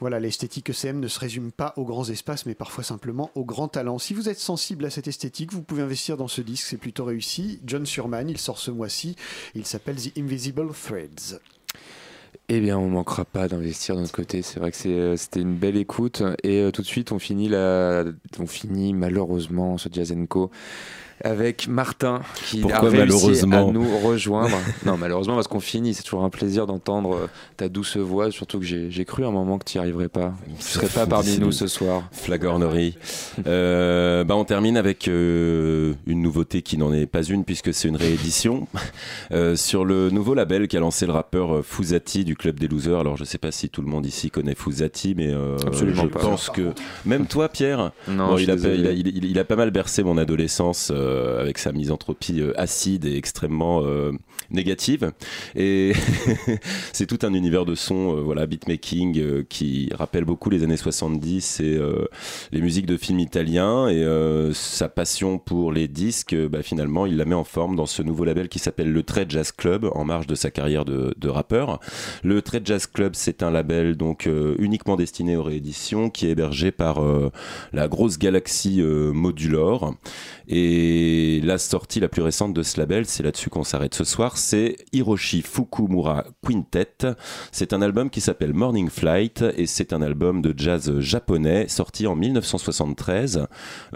Voilà, l'esthétique ECM ne se résume pas aux grands espaces, mais parfois simplement aux grands talents. Si vous êtes sensible à cette esthétique, vous pouvez investir dans ce disque, c'est plutôt réussi. John Surman, il sort ce mois-ci, il s'appelle The Invisible Threads. Eh bien, on manquera pas d'investir de notre côté. C'est vrai que euh, c'était une belle écoute. Et euh, tout de suite, on finit, la... on finit malheureusement ce Jazz avec Martin qui Pourquoi a réussi malheureusement à nous rejoindre. non, malheureusement parce qu'on finit. C'est toujours un plaisir d'entendre euh, ta douce voix, surtout que j'ai, cru à un moment que tu n'y arriverais pas. Tu serais pas parmi nous ce soir. Flagornerie. Euh, bah on termine avec euh, une nouveauté qui n'en est pas une puisque c'est une réédition [laughs] euh, sur le nouveau label qu'a lancé le rappeur Fouzati du club des losers. Alors je sais pas si tout le monde ici connaît Fouzati, mais euh, je pas. pense que même toi Pierre, Non, bon, je il, a, il, a, il- il a pas mal bercé mon adolescence euh, avec sa misanthropie euh, acide et extrêmement euh, négative. Et [laughs] c'est tout un univers de son, euh, voilà, beatmaking euh, qui rappelle beaucoup les années 70 et euh, les musiques de films italiens. Et sa passion pour les disques, bah, finalement, il la met en forme dans ce nouveau label qui s'appelle le Trade Jazz Club en marge de sa carrière de, de rappeur. Le Trade Jazz Club, c'est un label donc uniquement destiné aux rééditions qui est hébergé par la grosse galaxie Modulor. Et la sortie la plus récente de ce label, c'est là-dessus qu'on s'arrête ce soir, c'est Hiroshi Fukumura Quintet. C'est un album qui s'appelle Morning Flight et c'est un album de jazz japonais sorti en 1973.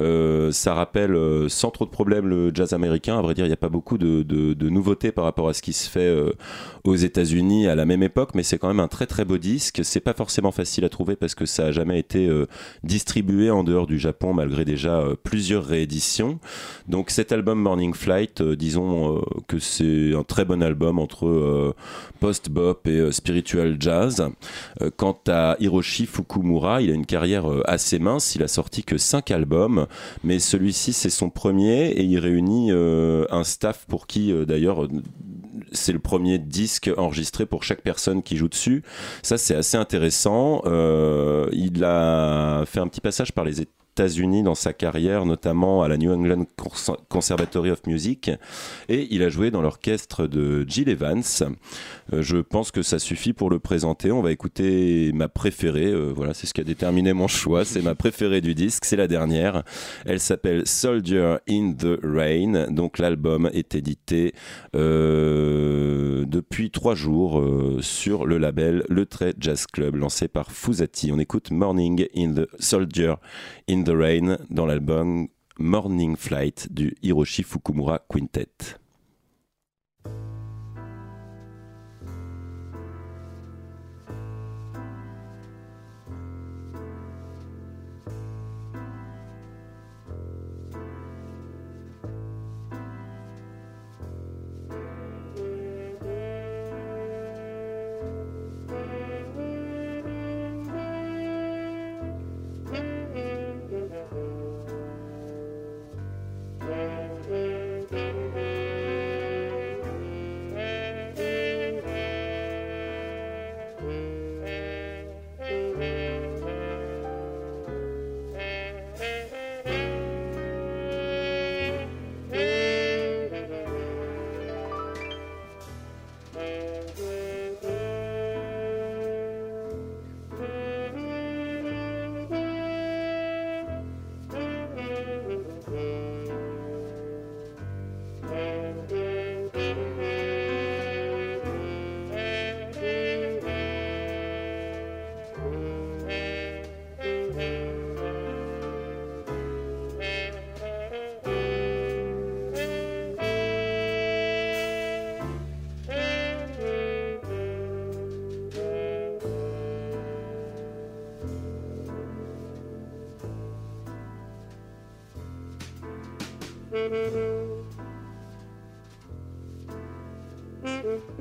Euh, ça rappelle euh, sans trop de problèmes le jazz américain. À vrai dire, il n'y a pas beaucoup de, nouveautés par rapport à ce qui se fait euh, aux États-Unis à la même époque, mais c'est quand même un très très beau disque. C'est pas forcément facile à trouver parce que ça a jamais été distribué en dehors du Japon malgré déjà plusieurs rééditions. Donc cet album Morning Flight, disons que c'est un très bon album entre euh, post-bop et euh, spiritual jazz. Euh, quant à Hiroshi Fukumura, il a une carrière assez mince. Il a sorti que 5 albums, mais celui-ci c'est son premier et il réunit un staff pour qui d'ailleurs c'est le premier disque enregistré pour chaque personne qui joue dessus. Ça, c'est assez intéressant. Il a fait un petit passage par les États-Unis dans sa carrière, notamment à la New England Cons- Conservatory of Music, et il a joué dans l'orchestre de Jill Evans. Euh, je pense que ça suffit pour le présenter. On va écouter ma préférée. Euh, voilà, c'est ce qui a déterminé mon choix. C'est ma préférée du disque. C'est la dernière. Elle s'appelle Soldier in the Rain. Donc l'album est édité euh, depuis trois jours sur le label Le Trait Jazz Club lancé par Fuzati. On écoute Morning in the Soldier in the Rain dans l'album Morning Flight du Hiroshi Fukumura Quintet. Mm-hmm.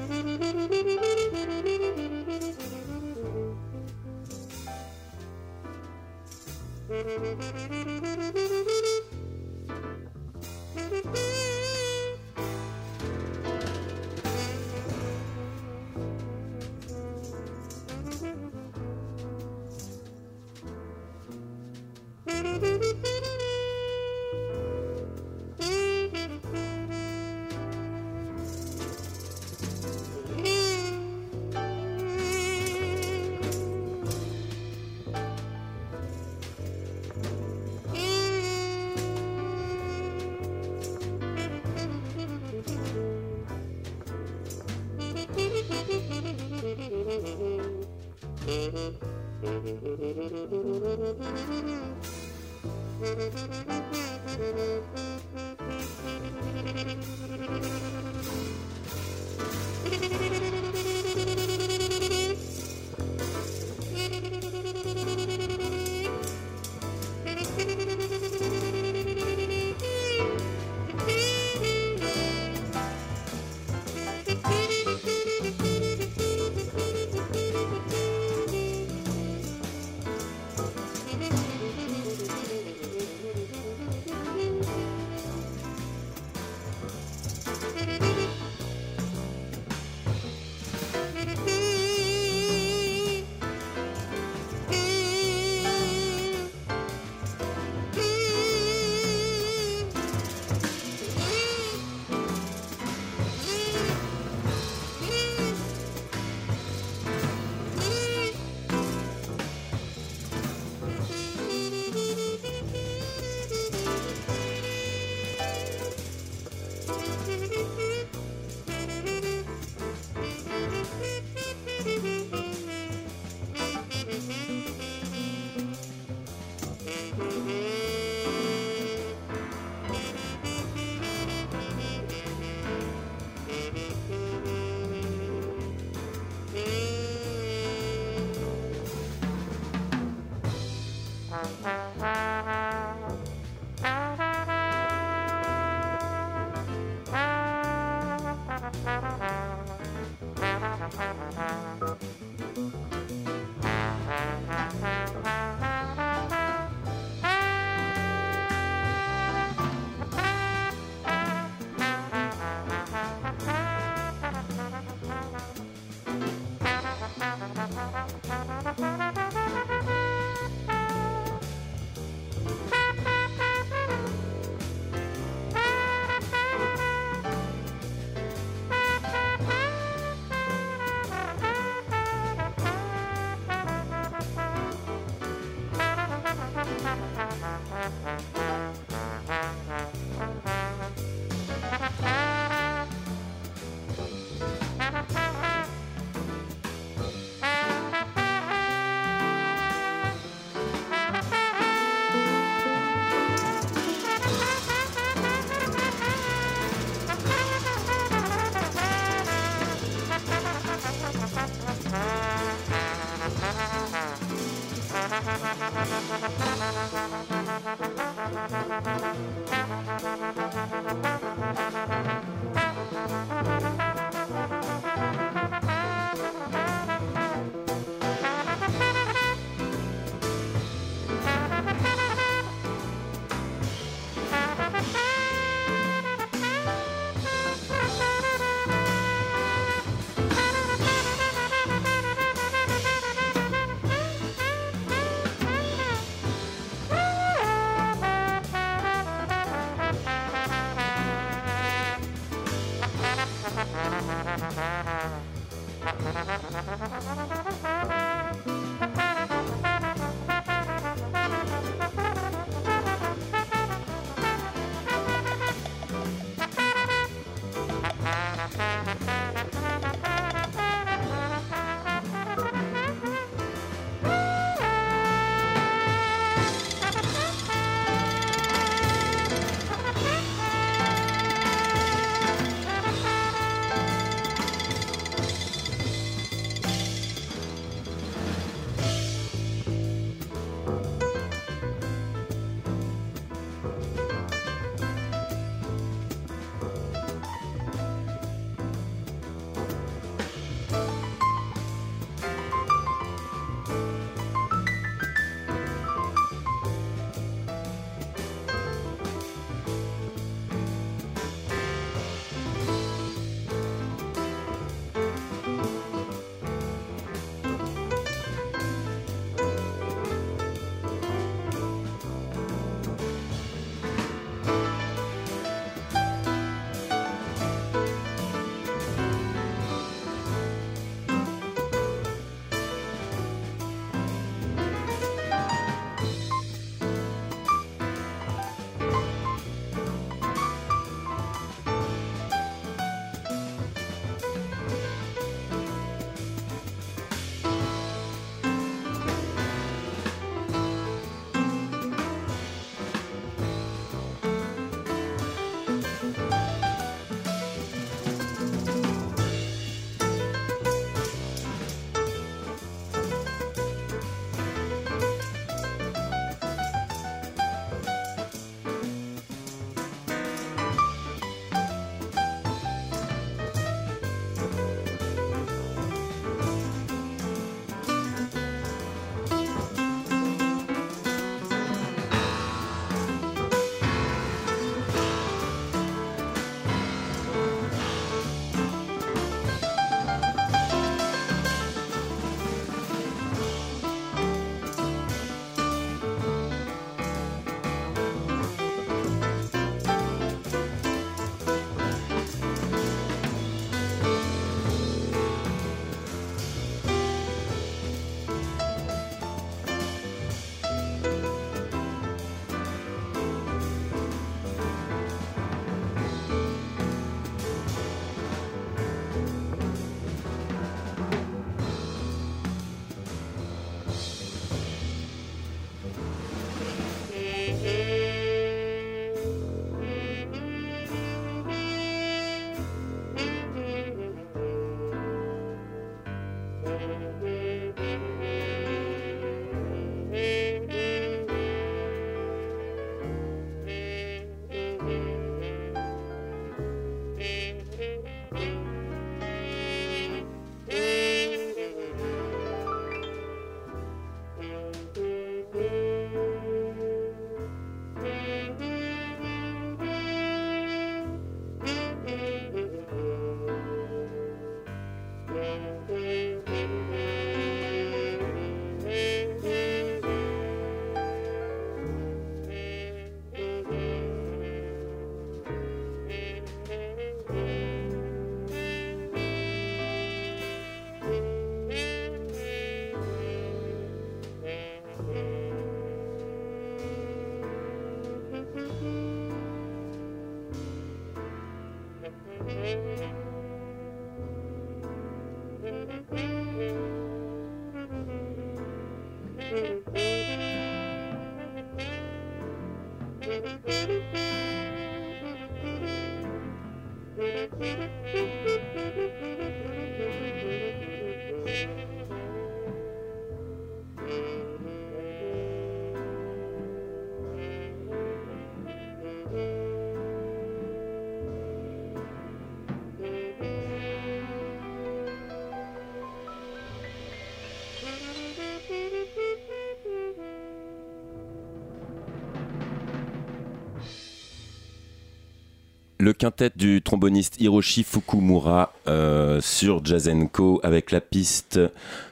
Le quintet du tromboniste Hiroshi Fukumura euh, sur Jazz Co avec la piste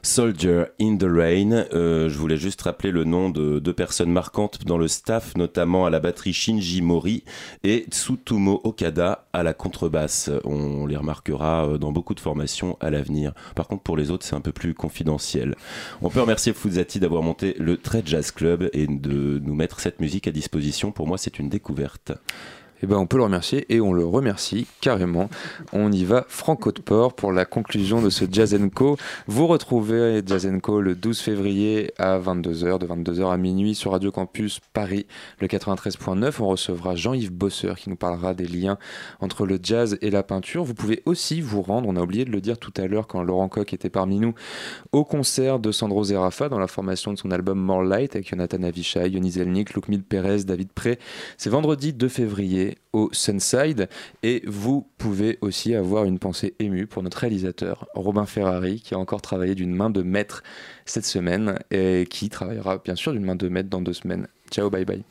Soldier in the Rain. Euh, je voulais juste rappeler le nom de deux personnes marquantes dans le staff, notamment à la batterie Shinji Mori et Tsutomo Okada à la contrebasse. On les remarquera euh, dans beaucoup de formations à l'avenir. Par contre, pour les autres, c'est un peu plus confidentiel. On peut remercier Fuzati d'avoir monté le Très Jazz Club et de nous mettre cette musique à disposition. Pour moi, c'est une découverte. Eh ben, on peut le remercier et on le remercie carrément. On y va franco de port pour la conclusion de ce Jazz. Vous retrouvez Jazz le 12 février à 22h, de 22h à minuit sur Radio Campus Paris, le 93.9. On recevra Jean-Yves Bosseur qui nous parlera des liens entre le jazz et la peinture. Vous pouvez aussi vous rendre, on a oublié de le dire tout à l'heure quand Laurent Coq était parmi nous, au concert de Sandro Zerafa dans la formation de son album More Light avec Jonathan Avishai, Yoni Zelnik, Loukmid Perez, David Pré. C'est vendredi 2 février au Sunside. Et vous pouvez aussi avoir une pensée émue pour notre réalisateur, Robin Ferrari, qui a encore travaillé d'une main de maître cette semaine et qui travaillera bien sûr d'une main de maître dans deux semaines. Ciao, bye bye.